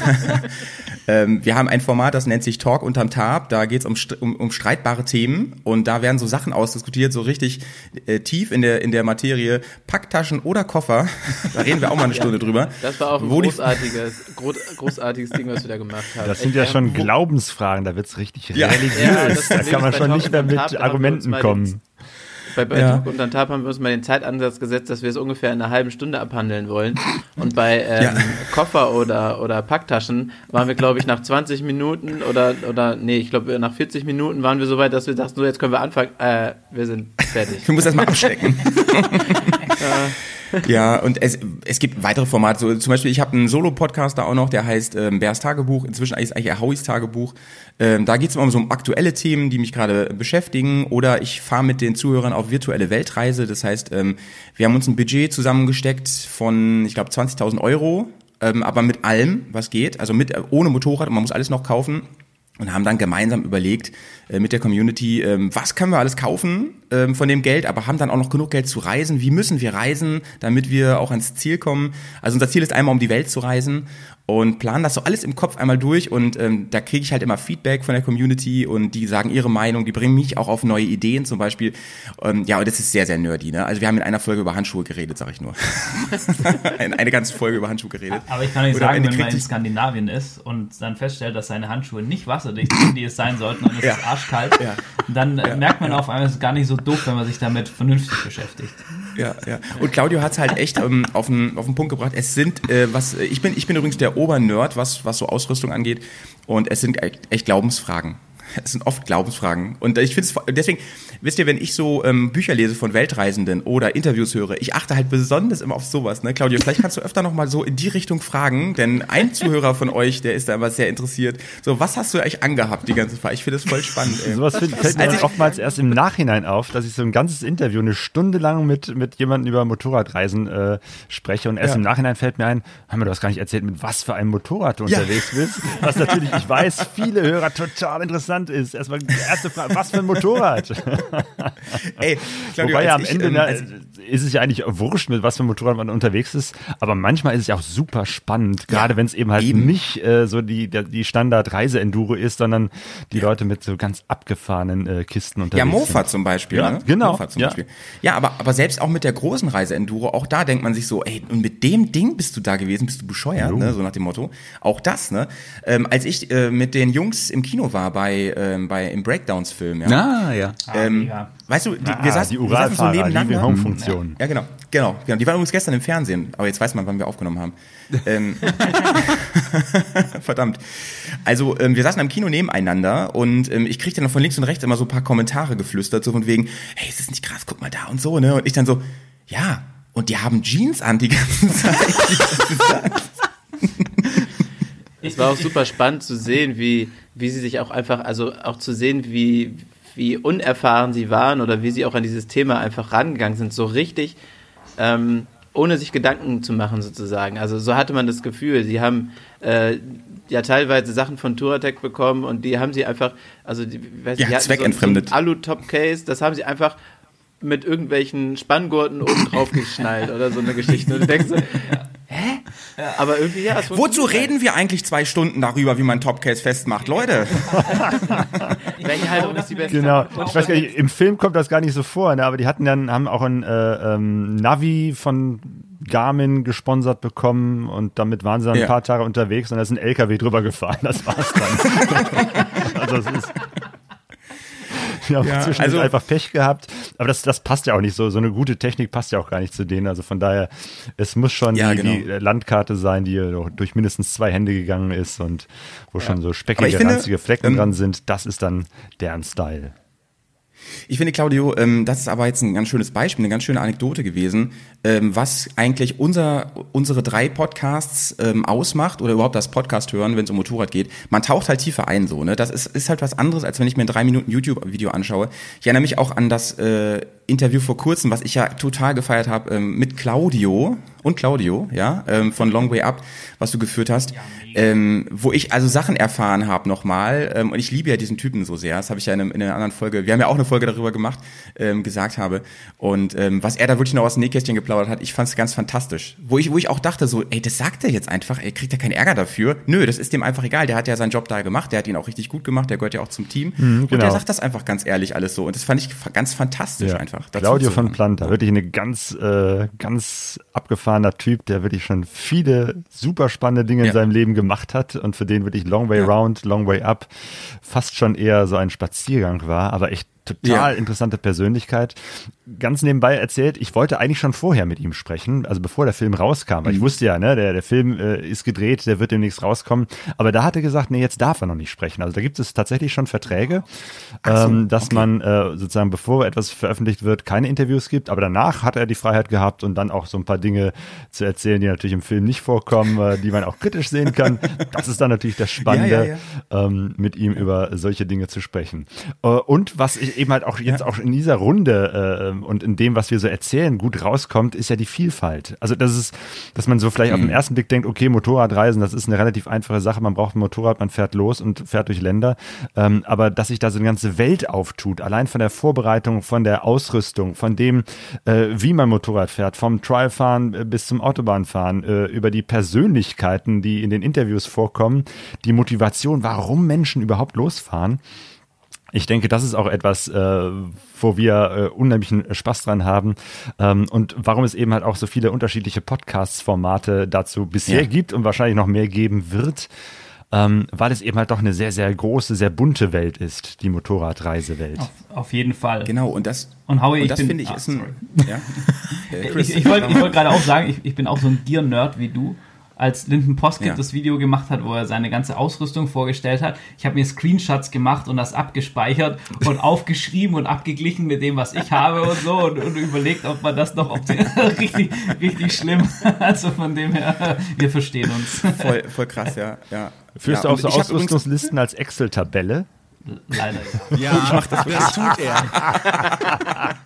*laughs* Ähm, wir haben ein Format, das nennt sich Talk unterm Tab. Da geht es um, um, um streitbare Themen und da werden so Sachen ausdiskutiert, so richtig äh, tief in der, in der Materie. Packtaschen oder Koffer, *laughs* da reden wir auch mal eine *laughs* Stunde drüber. Das war auch ein großartiges, gro großartiges Ding, was wir da gemacht haben. Das sind Echt, ja äh, schon Glaubensfragen, da wird's richtig Ja. religiös. Ja, das da kann man schon nicht mehr mit Argumenten kommen. Bei, bei Ja. Und dann Tab haben wir uns mal den Zeitansatz gesetzt, dass wir es ungefähr in einer halben Stunde abhandeln wollen. Und bei ähm, Ja. Koffer oder, oder Packtaschen waren wir, glaube ich, nach 20 Minuten oder, oder nee, ich glaube, nach 40 Minuten waren wir so weit, dass wir dachten, so, jetzt können wir anfangen. Äh, wir sind fertig. Ich muss erstmal abstecken. *laughs* *laughs* ja, *laughs* und es, es gibt weitere Formate. So, zum Beispiel, ich habe einen Solo-Podcaster auch noch, der heißt ähm, Bärs Tagebuch. Inzwischen ist eigentlich eher Hauis Tagebuch. Ähm, da geht es immer so um aktuelle Themen, die mich gerade beschäftigen. Oder ich fahre mit den Zuhörern auf virtuelle Weltreise. Das heißt, ähm, wir haben uns ein Budget zusammengesteckt von, ich glaube, 20.000 Euro. Ähm, aber mit allem, was geht. Also mit ohne Motorrad man muss alles noch kaufen und haben dann gemeinsam überlegt äh, mit der Community, ähm, was können wir alles kaufen ähm, von dem Geld, aber haben dann auch noch genug Geld zu reisen. Wie müssen wir reisen, damit wir auch ans Ziel kommen? Also unser Ziel ist einmal um die Welt zu reisen und planen das so alles im Kopf einmal durch und ähm, da kriege ich halt immer Feedback von der Community und die sagen ihre Meinung, die bringen mich auch auf neue Ideen zum Beispiel. Ähm, ja, und das ist sehr, sehr nerdy. Ne? Also wir haben in einer Folge über Handschuhe geredet, sag ich nur. *laughs* *laughs* eine, eine ganze Folge über Handschuhe geredet. Aber ich kann euch sagen, wenn man in Skandinavien ist und dann feststellt, dass seine Handschuhe nicht wasserdicht sind, die es sein sollten, und es Ja. ist arschkalt, Ja. dann äh, merkt man auf einmal, es ist gar nicht so doof, wenn man sich damit vernünftig beschäftigt. Ja, ja. Und Claudio hat es halt echt ähm, auf, den, auf den Punkt gebracht. Es sind, äh, was, ich bin, ich bin übrigens der Obernerd, was, was so Ausrüstung angeht. Und es sind echt, echt Glaubensfragen. *laughs* es sind oft Glaubensfragen. Und ich finde es, deswegen, wisst ihr, wenn ich so ähm, Bücher lese von Weltreisenden oder Interviews höre, ich achte halt besonders immer auf sowas, ne? Claudia, vielleicht kannst du öfter noch mal so in die Richtung fragen, denn ein Zuhörer von euch, der ist da immer sehr interessiert. So, was hast du eigentlich angehabt die ganze Zeit? Ich finde das voll spannend. Ey. Sowas fällt, mir Also ich- oftmals erst im Nachhinein auf, dass ich so ein ganzes Interview eine Stunde lang mit, mit jemandem über Motorradreisen äh, spreche und erst Ja. im Nachhinein fällt mir ein, haben wir das gar nicht erzählt, mit was für einem Motorrad du unterwegs bist. Was natürlich, ich weiß, viele Hörer total interessant ist. Erstmal die erste Frage, was für ein Motorrad? *laughs* Ey, Claudio, Wobei ja am ich, Ende ähm, na, ist es ja eigentlich wurscht, mit was für einem Motorrad man unterwegs ist. Aber manchmal ist es ja auch super spannend, gerade wenn es eben halt eben. nicht äh, so die, die Standard-Reise-Enduro ist, sondern die Leute mit so ganz abgefahrenen äh, Kisten unterwegs Ja, Mofa sind. zum Beispiel. Ja, ne? genau, Mofa zum ja. Beispiel. Ja, aber, aber selbst auch mit der großen Reise Enduro, auch da denkt man sich so, ey, und mit dem Ding bist du da gewesen, bist du bescheuert, ne? so nach dem Motto. Auch das, ne? Ähm, als ich äh, mit den Jungs im Kino war bei, ähm, bei im Breakdowns-Film, ja. Ah, ja. ähm, mega. weißt du, die, Ah, wir saßen, die wir saßen so Uralfahrer, die nebeneinander. Home-Funktion. Ja, genau, genau, genau. Die waren übrigens gestern im Fernsehen, aber jetzt weiß man, wann wir aufgenommen haben. ähm, *laughs* *laughs* verdammt. Also ähm, wir saßen im Kino nebeneinander und ähm, ich kriegte dann von links und rechts immer so ein paar Kommentare geflüstert, so von wegen, hey, ist das nicht krass, guck mal da und so, ne? Und ich dann so, ja, und die haben Jeans an die ganze Zeit. *laughs* Es war auch super spannend zu sehen, wie, wie sie sich auch einfach, also auch zu sehen, wie, wie unerfahren sie waren oder wie sie auch an dieses Thema einfach rangegangen sind. So richtig, ähm, ohne sich Gedanken zu machen sozusagen. Also so hatte man das Gefühl, sie haben äh, ja teilweise Sachen von Touratec bekommen und die haben sie einfach, also die, weiß Ja, nicht, zweckentfremdet. So, Alu-Top-Case, das haben sie einfach mit irgendwelchen Spanngurten oben drauf geschnallt oder so eine Geschichte. Und du denkst so, hä? Aber irgendwie, ja, Wozu halt. reden wir eigentlich zwei Stunden darüber, wie man Topcase festmacht? Leute, *laughs* Welche Haltung ist die beste? Genau. Ich weiß gar nicht, im Film kommt das gar nicht so vor, ne? aber die hatten dann, haben auch ein äh, ähm, Navi von Garmin gesponsert bekommen und damit waren sie dann ein Ja. paar Tage unterwegs und da ist ein LKW drüber gefahren. Das war's dann. *laughs* also es ist. Die haben Ja, zwischendurch also- einfach Pech gehabt. Aber das, das passt ja auch nicht so. So eine gute Technik passt ja auch gar nicht zu denen. Also von daher, es muss schon Ja, die, genau. die Landkarte sein, die durch mindestens zwei Hände gegangen ist und wo schon so speckige, ranzige Flecken ähm, dran sind. Das ist dann deren Style. Ich finde, Claudio, ähm, das ist aber jetzt ein ganz schönes Beispiel, eine ganz schöne Anekdote gewesen, ähm, was eigentlich unser, unsere drei Podcasts ähm, ausmacht oder überhaupt das Podcast hören, wenn es um Motorrad geht. Man taucht halt tiefer ein, so, ne? Das ist, ist halt was anderes, als wenn ich mir ein drei Minuten YouTube-Video anschaue. Ich erinnere mich auch an das äh, Interview vor kurzem, was ich ja total gefeiert habe, ähm, mit Claudio und Claudio, ja, ähm, von Long Way Up, was du geführt hast, ähm, wo ich also Sachen erfahren habe nochmal. Ähm, und ich liebe ja diesen Typen so sehr. Das habe ich ja in, einem, in einer anderen Folge, wir haben ja auch eine Folge darüber gemacht, ähm, gesagt habe. Und ähm, was er da wirklich noch aus dem Nähkästchen geplaudert hat, ich fand es ganz fantastisch. Wo ich, wo ich auch dachte, so, ey, das sagt er jetzt einfach, ey, kriegt er keinen Ärger dafür? Nö, das ist dem einfach egal. Der hat ja seinen Job da gemacht, der hat ihn auch richtig gut gemacht, der gehört ja auch zum Team. Und genau. der sagt das einfach ganz ehrlich alles so. Und das fand ich ganz fantastisch einfach. dazu Claudio von. Planta, wirklich eine ganz, äh, ganz abgefahrener Typ, der wirklich schon viele super spannende Dinge in Ja. seinem Leben gemacht hat und für den wirklich Long Way Ja. Round, Long Way Up fast schon eher so ein Spaziergang war, aber echt total Ja. interessante Persönlichkeit. Ganz nebenbei erzählt, ich wollte eigentlich schon vorher mit ihm sprechen, also bevor der Film rauskam. Mhm. Weil ich wusste ja, ne, der, der Film äh, ist gedreht, der wird demnächst rauskommen. Aber da hat er gesagt, nee, jetzt darf er noch nicht sprechen. Also da gibt es tatsächlich schon Verträge, ähm, dass man äh, sozusagen, bevor etwas veröffentlicht wird, keine Interviews gibt. Aber danach hat er die Freiheit gehabt und dann auch so ein paar Dinge zu erzählen, die natürlich im Film nicht vorkommen, äh, die man auch kritisch sehen kann. *laughs* Das ist dann natürlich das Spannende, Ja, ja, Ähm, mit ihm über solche Dinge zu sprechen. Äh, und was ich eben halt auch jetzt auch in dieser Runde äh, und in dem, was wir so erzählen, gut rauskommt, ist ja die Vielfalt. Also das ist, dass man so vielleicht auf den ersten Blick denkt, okay, Motorradreisen, das ist eine relativ einfache Sache. Man braucht ein Motorrad, man fährt los und fährt durch Länder. Ähm, aber dass sich da so eine ganze Welt auftut, allein von der Vorbereitung, von der Ausrüstung, von dem, äh, wie man Motorrad fährt, vom Trialfahren äh, bis zum Autobahnfahren, äh, über die Persönlichkeiten, die in den Interviews vorkommen, die Motivation, warum Menschen überhaupt losfahren. Ich denke, das ist auch etwas, äh, wo wir äh, unheimlichen Spaß dran haben ähm, und warum es eben halt auch so viele unterschiedliche Podcast-Formate dazu bisher Ja. gibt und wahrscheinlich noch mehr geben wird, ähm, weil es eben halt doch eine sehr, sehr große, sehr bunte Welt ist, die Motorradreisewelt. Auf, auf jeden Fall. Genau, und das, Und Howie, und ich das bin- finde ich ah, ist ein. Ja? *laughs* Äh, Chris, Ich, ich wollte ich wollte gerade auch sagen, ich, ich bin auch so ein Gear-Nerd wie du. Als Linden Poskett Ja. das Video gemacht hat, wo er seine ganze Ausrüstung vorgestellt hat. Ich habe mir Screenshots gemacht und das abgespeichert und *laughs* aufgeschrieben und abgeglichen mit dem, was ich habe und so und, und überlegt, ob man das noch *laughs* richtig, richtig schlimm. *laughs* Also von dem her, wir verstehen uns. Voll, voll krass, ja. ja. Führst ja, du auch so Ausrüstungslisten als Excel-Tabelle? Leider ja. Ja, ich mach das, das tut er.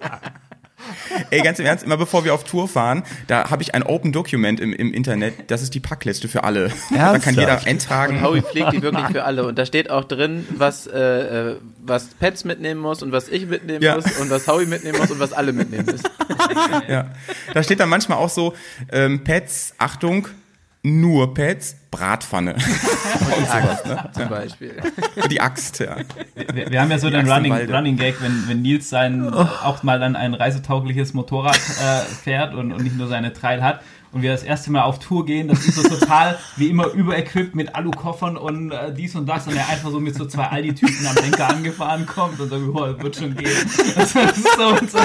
Ey, ganz im Ernst, immer bevor wir auf Tour fahren, da habe ich ein Open Document im, im Internet, das ist die Packliste für alle. *laughs* Da kann jeder Ernsthaft? eintragen. Howie pflegt die wirklich für alle. Und da steht auch drin, was, äh, äh, was Pets mitnehmen muss und was ich mitnehmen Ja. muss und was Howie mitnehmen muss und was alle mitnehmen müssen. *laughs* Ja. Da steht dann manchmal auch so, ähm, Pets, Achtung, nur Pets, Bratpfanne. *laughs* Die Axt, ne? zum Beispiel. die Axt, ja. Wir, wir haben ja so den Axt im Running. Running Gag, wenn, wenn Nils sein auch mal dann ein reisetaugliches Motorrad äh, fährt und, und nicht nur seine Trail hat und wir das erste Mal auf Tour gehen, das ist so total *laughs* wie immer überequipped mit Alukoffern und äh, dies und das und er einfach so mit so zwei Aldi-Typen am Lenker angefahren kommt und so, oh, wird schon gehen. *laughs* Das ist so, so.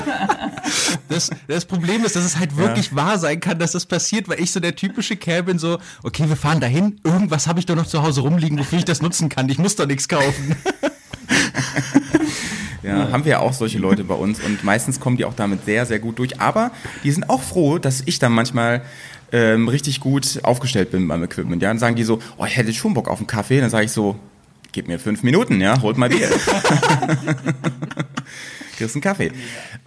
Das, das Problem ist, dass es halt wirklich wahr sein kann, dass das passiert, weil ich so der typische Kerl bin, so, okay, wir fahren dahin, irgendwas habe ich doch noch zu Hause rumliegen, wofür ich das nutzen kann. Ich muss doch nichts kaufen. *laughs* Ja, haben wir ja auch solche Leute bei uns und meistens kommen die auch damit sehr, sehr gut durch. Aber die sind auch froh, dass ich dann manchmal ähm, richtig gut aufgestellt bin beim Equipment. Ja, dann sagen die so, oh, ich hätte schon Bock auf einen Kaffee. Dann sage ich so, gib mir fünf Minuten, ja, holt mal Bier. *laughs* Kriegst einen Kaffee.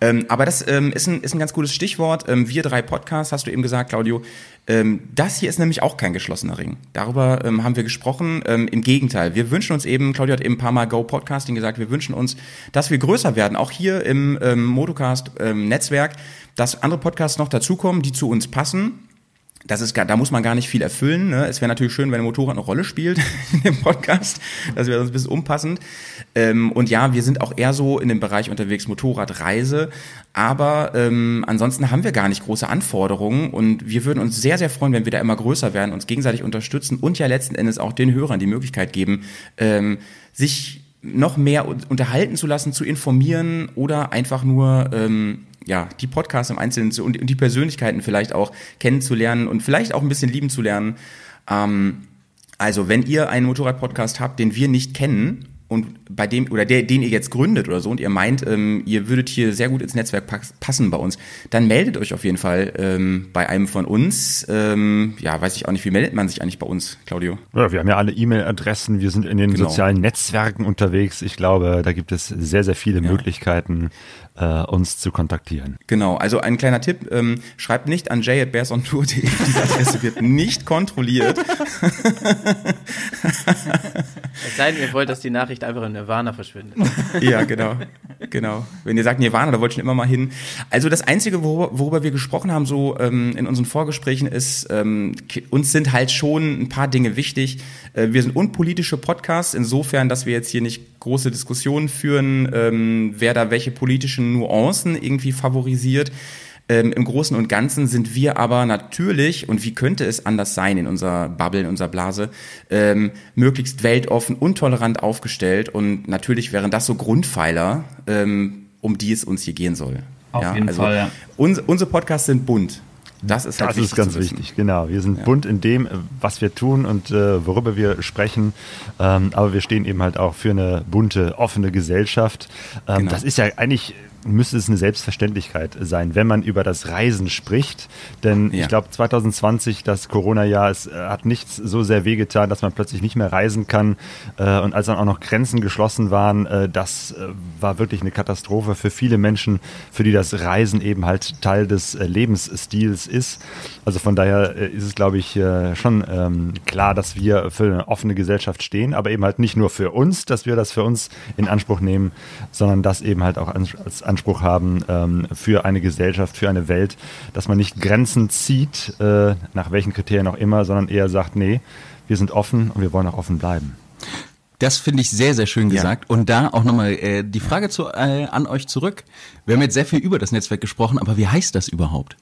Ähm, aber das ähm, ist, ein, ist ein ganz gutes Stichwort. Ähm, wir drei Podcasts, hast du eben gesagt, Claudio. Ähm, das hier ist nämlich auch kein geschlossener Ring. Darüber ähm, haben wir gesprochen. Ähm, Im Gegenteil, wir wünschen uns eben, Claudio hat eben ein paar Mal Go Podcasting gesagt, wir wünschen uns, dass wir größer werden, auch hier im Motocast-Netzwerk, dass andere Podcasts noch dazukommen, die zu uns passen. Das ist da muss man gar nicht viel erfüllen. Ne? Es wäre natürlich schön, wenn ein Motorrad eine Rolle spielt *laughs* in dem Podcast. Das wäre sonst ein bisschen unpassend. Ähm, und ja, wir sind auch eher so in dem Bereich unterwegs Motorradreise. Aber ähm, ansonsten haben wir gar nicht große Anforderungen und wir würden uns sehr, sehr freuen, wenn wir da immer größer werden, uns gegenseitig unterstützen und ja letzten Endes auch den Hörern die Möglichkeit geben, ähm, sich noch mehr un- unterhalten zu lassen, zu informieren oder einfach nur ähm, ja die Podcasts im Einzelnen zu, und, und die Persönlichkeiten vielleicht auch kennenzulernen und vielleicht auch ein bisschen lieben zu lernen. Ähm, also wenn ihr einen Motorrad-Podcast habt, den wir nicht kennen und bei dem oder der, den ihr jetzt gründet oder so und ihr meint, ähm, ihr würdet hier sehr gut ins Netzwerk pass- passen bei uns, dann meldet euch auf jeden Fall ähm, bei einem von uns. Ähm, ja, weiß ich auch nicht, wie meldet man sich eigentlich bei uns, Claudio? Ja, wir haben ja alle E-Mail-Adressen, wir sind in den Genau. sozialen Netzwerken unterwegs. Ich glaube, da gibt es sehr, sehr viele Möglichkeiten, äh, uns zu kontaktieren. Genau, also ein kleiner Tipp, ähm, schreibt nicht an jay.bearsontour.de, *laughs* diese Adresse wird nicht kontrolliert. *laughs* Es sei denn, ihr wollt, dass die Nachricht einfach in Nirvana verschwindet. *laughs* Ja, genau. Genau. Wenn ihr sagt Nirvana, da wollte ich schon immer mal hin. Also das Einzige, worüber, worüber wir gesprochen haben, so ähm, in unseren Vorgesprächen, ist, ähm, uns sind halt schon ein paar Dinge wichtig. Äh, wir sind unpolitische Podcasts, insofern, dass wir jetzt hier nicht große Diskussionen führen, ähm, wer da welche politischen Nuancen irgendwie favorisiert. Ähm, Im Großen und Ganzen sind wir aber natürlich, und wie könnte es anders sein in unserer Bubble, in unserer Blase, ähm, möglichst weltoffen und tolerant aufgestellt. Und natürlich wären das so Grundpfeiler, ähm, um die es uns hier gehen soll. Auf jeden Fall, ja. Uns, unsere Podcasts sind bunt. Das ist halt Das wichtig ist ganz wichtig, genau. Wir sind bunt in dem, äh, was wir tun und äh, worüber wir sprechen. Ähm, aber wir stehen eben halt auch für eine bunte, offene Gesellschaft. Ähm, Genau. Das ist ja eigentlich, müsste es eine Selbstverständlichkeit sein, wenn man über das Reisen spricht. Denn Ja. ich glaube, 2020, das Corona-Jahr, es äh, hat nichts so sehr wehgetan, dass man plötzlich nicht mehr reisen kann. Äh, und als dann auch noch Grenzen geschlossen waren, äh, das war wirklich eine Katastrophe für viele Menschen, für die das Reisen eben halt Teil des Lebensstils ist. Also von daher ist es, glaube ich, schon ähm, klar, dass wir für eine offene Gesellschaft stehen, aber eben halt nicht nur für uns, dass wir das für uns in Anspruch nehmen, sondern das eben halt auch als Anspruch haben ähm, für eine Gesellschaft, für eine Welt, dass man nicht Grenzen zieht, äh, nach welchen Kriterien auch immer, sondern eher sagt, nee, wir sind offen und wir wollen auch offen bleiben. Das finde ich sehr, sehr schön Ja. gesagt. Und da auch nochmal äh, die Frage zu, äh, an euch zurück. Wir haben jetzt sehr viel über das Netzwerk gesprochen, aber wie heißt das überhaupt?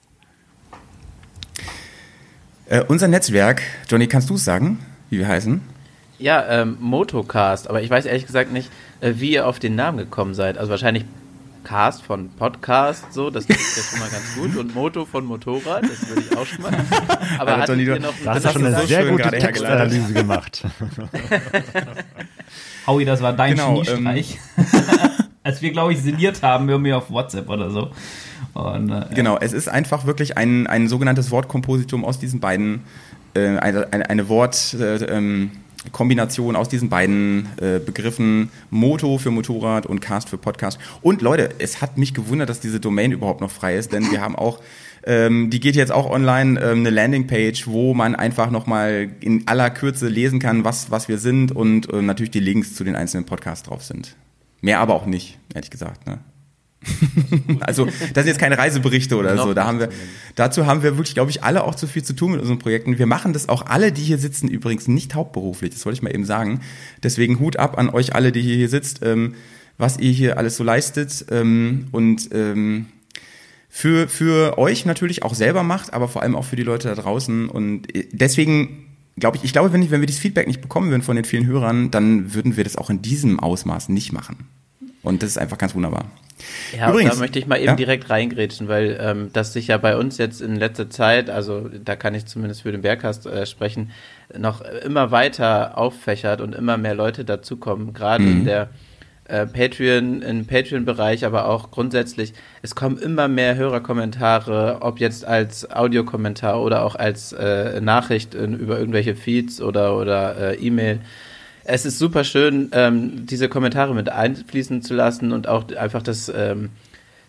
Äh, unser Netzwerk, Johnny, kannst du es sagen, wie wir heißen? Ja, ähm, Motocast, aber ich weiß ehrlich gesagt nicht, äh, wie ihr auf den Namen gekommen seid. Also wahrscheinlich Cast von Podcast, so, das ist ja schon mal ganz gut. Und Moto von Motorrad, das würde ich auch schon mal. *laughs* Aber noch Da hast Das du schon hast du eine so sehr schön gute. Textanalyse gemacht. *laughs* Howie, das war dein Genau, Geniestreich. *laughs* Als wir, glaube ich, sinniert haben, irgendwie auf WhatsApp oder so. Und, äh, Genau, es ist einfach wirklich ein, ein sogenanntes Wortkompositum aus diesen beiden, äh, eine, eine, eine Wortkombination äh, ähm, Kombination aus diesen beiden äh, Begriffen Moto für Motorrad und Cast für Podcast. Und Leute, es hat mich gewundert, dass diese Domain überhaupt noch frei ist, denn wir haben auch ähm, die geht jetzt auch online, ähm, eine Landingpage, wo man einfach nochmal in aller Kürze lesen kann, was, was wir sind und äh, natürlich die Links zu den einzelnen Podcasts drauf sind. Mehr aber auch nicht, ehrlich gesagt. Ne? *laughs* also das sind jetzt keine Reiseberichte oder so. Da haben wir, dazu haben wir wirklich, glaube ich, alle auch zu viel zu tun mit unseren Projekten. Wir machen das auch alle, die hier sitzen, übrigens nicht hauptberuflich. Das wollte ich mal eben sagen. Deswegen Hut ab an euch alle, die hier sitzt, ähm, was ihr hier alles so leistet ähm, und ähm, für, für euch natürlich auch selber macht, aber vor allem auch für die Leute da draußen. Und äh, deswegen glaube ich, ich glaube, wenn, ich, wenn wir dieses Feedback nicht bekommen würden von den vielen Hörern, dann würden wir das auch in diesem Ausmaß nicht machen. Und das ist einfach ganz wunderbar. Ja, Übrigens, da möchte ich mal eben ja? direkt reingrätschen, weil ähm, das sich ja bei uns jetzt in letzter Zeit, also da kann ich zumindest für den Bergcast äh, sprechen, noch immer weiter auffächert und immer mehr Leute dazukommen, gerade Mhm. in der äh, Patreon, im Patreon-Bereich, aber auch grundsätzlich. Es kommen immer mehr Hörerkommentare, ob jetzt als Audiokommentar oder auch als äh, Nachricht in, über irgendwelche Feeds oder, oder äh, E-Mail. Es ist super schön, ähm, diese Kommentare mit einfließen zu lassen und auch einfach das, ähm,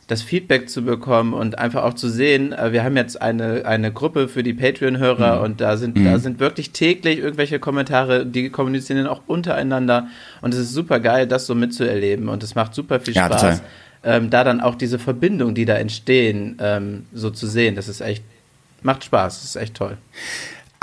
das Feedback zu bekommen und einfach auch zu sehen, äh, wir haben jetzt eine, eine Gruppe für die Patreon-Hörer und da sind, da sind wirklich täglich irgendwelche Kommentare, die kommunizieren dann auch untereinander und es ist super geil, das so mitzuerleben und es macht super viel Ja, Spaß, ähm, da dann auch diese Verbindungen, die da entstehen, ähm, so zu sehen. Das ist echt, macht Spaß, das ist echt toll.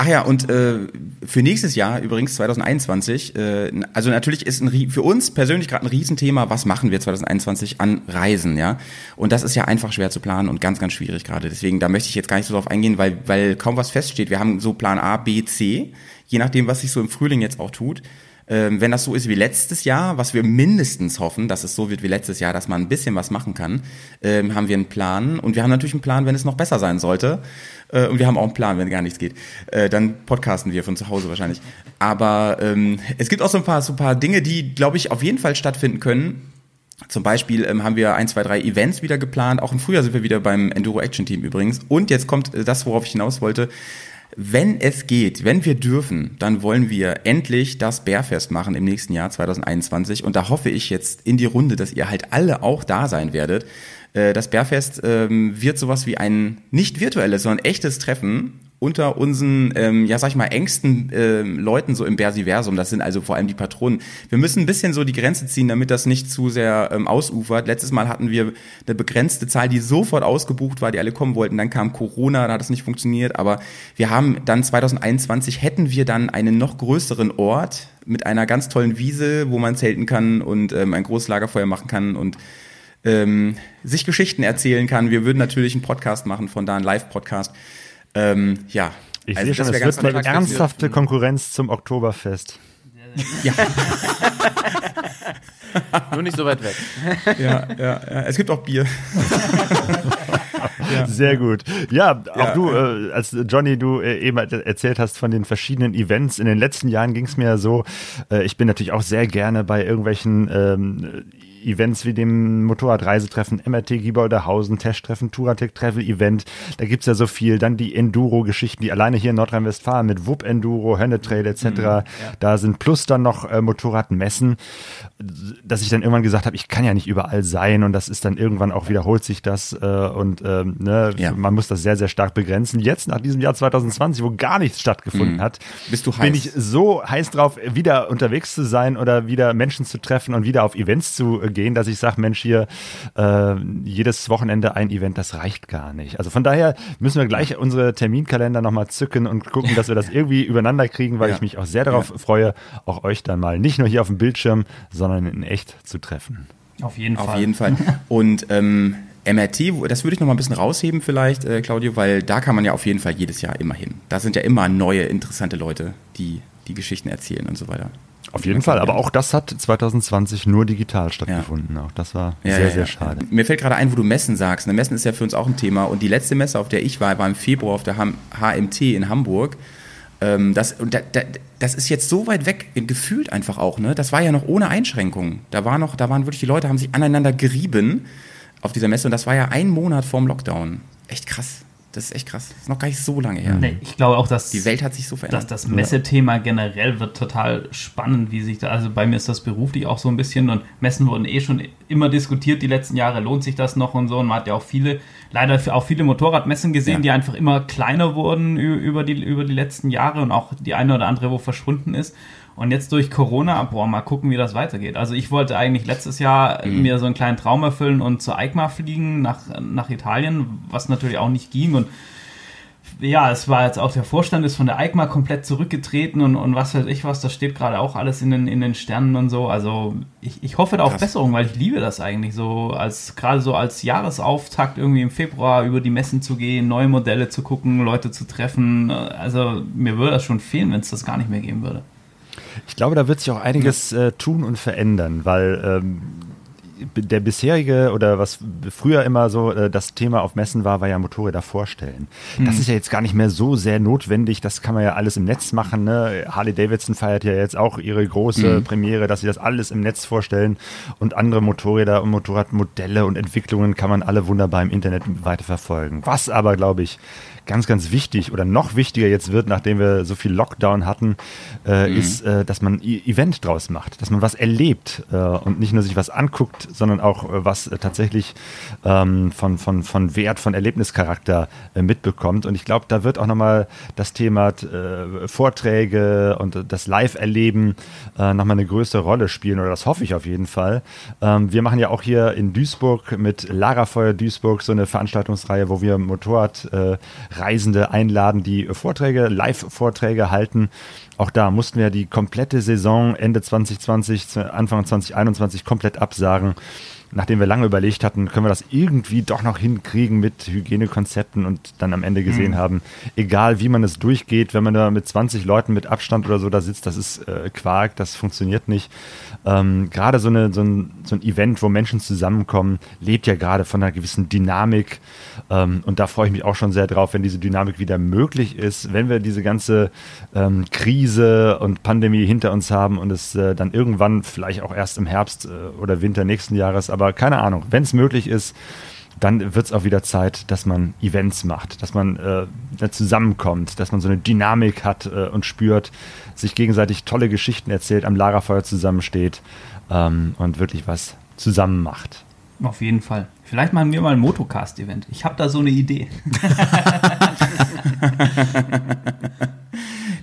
Ach ja, und äh, für nächstes Jahr übrigens 2021, äh, also natürlich ist ein, für uns persönlich gerade ein Riesenthema, was machen wir 2021 an Reisen, ja? Und das ist ja einfach schwer zu planen und ganz, ganz schwierig gerade. Deswegen, da möchte ich jetzt gar nicht so drauf eingehen, weil, weil kaum was feststeht. Wir haben so Plan A, B, C, je nachdem, was sich so im Frühling jetzt auch tut. Ähm, wenn das so ist wie letztes Jahr, was wir mindestens hoffen, dass es so wird wie letztes Jahr, dass man ein bisschen was machen kann, ähm, haben wir einen Plan. Und wir haben natürlich einen Plan, wenn es noch besser sein sollte. Äh, und wir haben auch einen Plan, wenn gar nichts geht. Äh, dann podcasten wir von zu Hause wahrscheinlich. Aber ähm, es gibt auch so ein paar, so ein paar Dinge, die, glaube ich, auf jeden Fall stattfinden können. Zum Beispiel ähm, haben wir ein, zwei, drei Events wieder geplant. Auch im Frühjahr sind wir wieder beim Enduro Action Team übrigens. Und jetzt kommt äh, das, worauf ich hinaus wollte. Wenn es geht, wenn wir dürfen, dann wollen wir endlich das Bärfest machen im nächsten Jahr 2021. Und da hoffe ich jetzt in die Runde, dass ihr halt alle auch da sein werdet. Äh, Das Bärfest ähm, wird sowas wie ein nicht virtuelles, sondern echtes Treffen unter unseren, ähm, ja sag ich mal, engsten ähm, Leuten so im Bersiversum, das sind also vor allem die Patronen. Wir müssen ein bisschen so die Grenze ziehen, damit das nicht zu sehr ähm, ausufert. Letztes Mal hatten wir eine begrenzte Zahl, die sofort ausgebucht war, die alle kommen wollten. Dann kam Corona, da hat es nicht funktioniert. Aber wir haben dann 2021 hätten wir dann einen noch größeren Ort mit einer ganz tollen Wiese, wo man zelten kann und ähm, ein großes Lagerfeuer machen kann und ähm, sich Geschichten erzählen kann. Wir würden natürlich einen Podcast machen, von da einen Live-Podcast. Ähm, ja. Ich Also sehe schon, das es wird eine ernsthafte Konkurrenz zum Oktoberfest. Ja, *laughs* Nur nicht so weit weg. ja, ja, ja. Es gibt auch Bier. *laughs* Sehr gut. Ja, auch Ja, du, äh, als Johnny, du äh, eben erzählt hast von den verschiedenen Events. In den letzten Jahren ging es mir ja so, äh, ich bin natürlich auch sehr gerne bei irgendwelchen ähm, Events wie dem Motorradreisetreffen, MRT Giebauderhausen, Testtreffen, Touratec Travel Event. Da gibt's ja so viel. Dann die Enduro-Geschichten, die alleine hier in Nordrhein-Westfalen mit WUP Enduro, Hönnetrail etc. Da sind plus dann noch äh, Motorradmessen, dass ich dann irgendwann gesagt habe, ich kann ja nicht überall sein und das ist dann irgendwann auch wiederholt sich das äh, und ähm, ne, Ja. man muss das sehr, sehr stark begrenzen. Jetzt nach diesem Jahr 2020, wo gar nichts stattgefunden hat, Mhm. Bist du bin heiß? ich so heiß drauf, wieder unterwegs zu sein oder wieder Menschen zu treffen und wieder auf Events zu äh, gehen, dass ich sage, Mensch, hier äh, jedes Wochenende ein Event, das reicht gar nicht. Also von daher müssen wir gleich unsere Terminkalender nochmal zücken und gucken, dass wir das irgendwie übereinander kriegen, weil Ja. ich mich auch sehr darauf freue, auch euch dann mal nicht nur hier auf dem Bildschirm, sondern in echt zu treffen. Auf jeden Auf Fall. jeden Fall. *laughs* Und ähm, MRT, das würde ich noch mal ein bisschen rausheben vielleicht, äh, Claudio, weil da kann man ja auf jeden Fall jedes Jahr immer hin. Da sind ja immer neue, interessante Leute, die die Geschichten erzählen und so weiter. Auf jeden Fall, aber auch das hat 2020 nur digital stattgefunden. Auch das war Ja, sehr, ja, sehr ja. schade. Mir fällt gerade ein, wo du Messen sagst. Ne, Messen ist ja für uns auch ein Thema. Und die letzte Messe, auf der ich war, war im Februar auf der HMT in Hamburg. Ähm, das, und da, da, das ist jetzt so weit weg, gefühlt einfach auch. Ne? Das war ja noch ohne Einschränkungen. Da, war noch, da waren wirklich die Leute, haben sich aneinander gerieben auf dieser Messe. Und das war ja ein Monat vorm Lockdown. Echt krass. Das ist echt krass. Das ist noch gar nicht so lange her. Nee, ich glaube auch, dass Die Welt hat sich so dass verändert. das Messethema generell wird total spannend, wie sich da, also bei mir ist das beruflich auch so ein bisschen und Messen wurden eh schon immer diskutiert die letzten Jahre, lohnt sich das noch und so und man hat ja auch viele, leider auch viele Motorradmessen gesehen, Ja. die einfach immer kleiner wurden über die, über die letzten Jahre und auch die eine oder andere, wo verschwunden ist. Und jetzt durch Corona, boah, mal gucken, wie das weitergeht. Also ich wollte eigentlich letztes Jahr mir so einen kleinen Traum erfüllen und zur EICMA fliegen nach, nach Italien, was natürlich auch nicht ging und ja, es war jetzt auch der Vorstand ist von der EICMA komplett zurückgetreten und, und was weiß ich was, das steht gerade auch alles in den, in den Sternen und so. Also ich, ich hoffe da auf Krass. Besserung, weil ich liebe das eigentlich so, als gerade so als Jahresauftakt irgendwie im Februar über die Messen zu gehen, neue Modelle zu gucken, Leute zu treffen. Also mir würde das schon fehlen, wenn es das gar nicht mehr geben würde. Ich glaube, da wird sich auch einiges äh, tun und verändern, weil ähm, der bisherige oder was früher immer so äh, das Thema auf Messen war, war ja Motorräder vorstellen. Das ist ja jetzt gar nicht mehr so sehr notwendig. Das kann man ja alles im Netz machen. Ne? Harley Davidson feiert ja jetzt auch ihre große Premiere, dass sie das alles im Netz vorstellen und andere Motorräder und Motorradmodelle und Entwicklungen kann man alle wunderbar im Internet weiterverfolgen. Was aber, glaube ich, ganz, ganz wichtig oder noch wichtiger jetzt wird, nachdem wir so viel Lockdown hatten, äh, ist, äh, dass man ein Event draus macht, dass man was erlebt äh, und nicht nur sich was anguckt, sondern auch äh, was äh, tatsächlich ähm, von, von, von Wert, von Erlebnischarakter äh, mitbekommt. Und ich glaube, da wird auch nochmal das Thema Vorträge und das Live-Erleben äh, nochmal eine größere Rolle spielen, oder das hoffe ich auf jeden Fall. Ähm, wir machen ja auch hier in Duisburg mit Lagerfeuer Duisburg so eine Veranstaltungsreihe, wo wir äh, Reisende einladen, die Vorträge, Live-Vorträge halten. Auch da mussten wir die komplette Saison Ende 2020, zu Anfang 2021 komplett absagen. Nachdem wir lange überlegt hatten, können wir das irgendwie doch noch hinkriegen mit Hygienekonzepten und dann am Ende gesehen haben, egal wie man es durchgeht, wenn man da mit 20 Leuten mit Abstand oder so da sitzt, das ist äh, Quark, das funktioniert nicht. Ähm, gerade so, eine, so, ein, so ein Event, wo Menschen zusammenkommen, lebt ja gerade von einer gewissen Dynamik. Ähm, und da freue ich mich auch schon sehr drauf, wenn diese Dynamik wieder möglich ist, wenn wir diese ganze ähm, Krise und Pandemie hinter uns haben und es äh, dann irgendwann, vielleicht auch erst im Herbst äh, oder Winter nächsten Jahres, aber keine Ahnung, wenn es möglich ist, dann wird es auch wieder Zeit, dass man Events macht, dass man äh, zusammenkommt, dass man so eine Dynamik hat äh, und spürt, sich gegenseitig tolle Geschichten erzählt, am Lagerfeuer zusammensteht ähm, und wirklich was zusammen macht. Auf jeden Fall. Vielleicht machen wir mal ein Motocast-Event. Ich habe da so eine Idee. *laughs*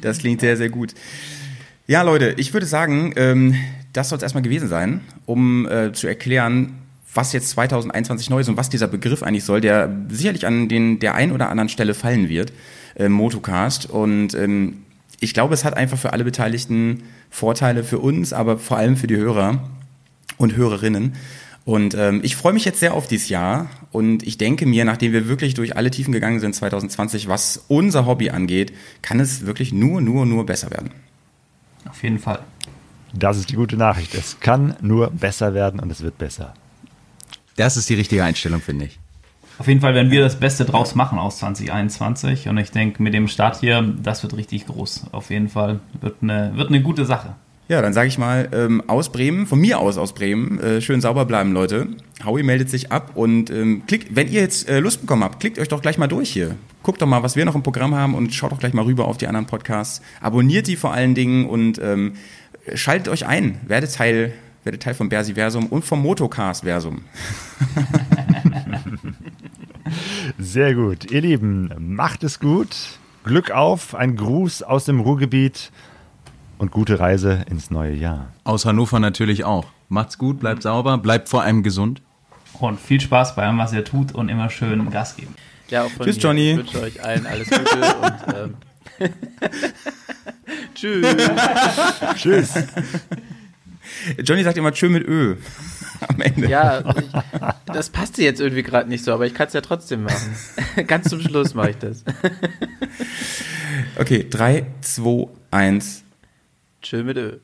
Das klingt sehr, sehr gut. Ja, Leute, ich würde sagen, ähm, das soll es erstmal gewesen sein, um äh, zu erklären, was jetzt 2021 neu ist und was dieser Begriff eigentlich soll, der sicherlich an den der ein oder anderen Stelle fallen wird, äh, Motocast. Und ähm, ich glaube, es hat einfach für alle Beteiligten Vorteile für uns, aber vor allem für die Hörer und Hörerinnen. Und ähm, ich freue mich jetzt sehr auf dieses Jahr und ich denke mir, nachdem wir wirklich durch alle Tiefen gegangen sind 2020, was unser Hobby angeht, kann es wirklich nur, nur, nur besser werden. Auf jeden Fall. Das ist die gute Nachricht. Es kann nur besser werden und es wird besser. Das ist die richtige Einstellung, finde ich. Auf jeden Fall werden wir das Beste draus machen aus 2021 und ich denke, mit dem Start hier, das wird richtig groß. Auf jeden Fall wird eine, wird eine gute Sache. Ja, dann sage ich mal ähm, aus Bremen, von mir aus aus Bremen, äh, schön sauber bleiben, Leute. Howie meldet sich ab und ähm, klickt, wenn ihr jetzt äh, Lust bekommen habt, klickt euch doch gleich mal durch hier. Guckt doch mal, was wir noch im Programm haben und schaut doch gleich mal rüber auf die anderen Podcasts. Abonniert die vor allen Dingen und ähm, schaltet euch ein. Werdet Teil, werdet Teil vom Bersiversum und vom Motocast-Versum. *laughs* Sehr gut. Ihr Lieben, macht es gut. Glück auf. Ein Gruß aus dem Ruhrgebiet und gute Reise ins neue Jahr. Aus Hannover natürlich auch. Macht's gut, bleibt sauber, bleibt vor allem gesund. Und viel Spaß bei allem, was ihr tut und immer schön Gas geben. Ja, auch von Tschüss. Johnny. Ich wünsche euch allen alles Gute und ähm, *laughs* *laughs* Tschüss. Tschüss. Johnny sagt immer Tschö mit Ö *laughs* am Ende. Ja, ich, das passte jetzt irgendwie gerade nicht so, aber ich kann es ja trotzdem machen. *laughs* Ganz zum Schluss mache ich das. Okay, drei, zwei, eins. Tschö mit Ö.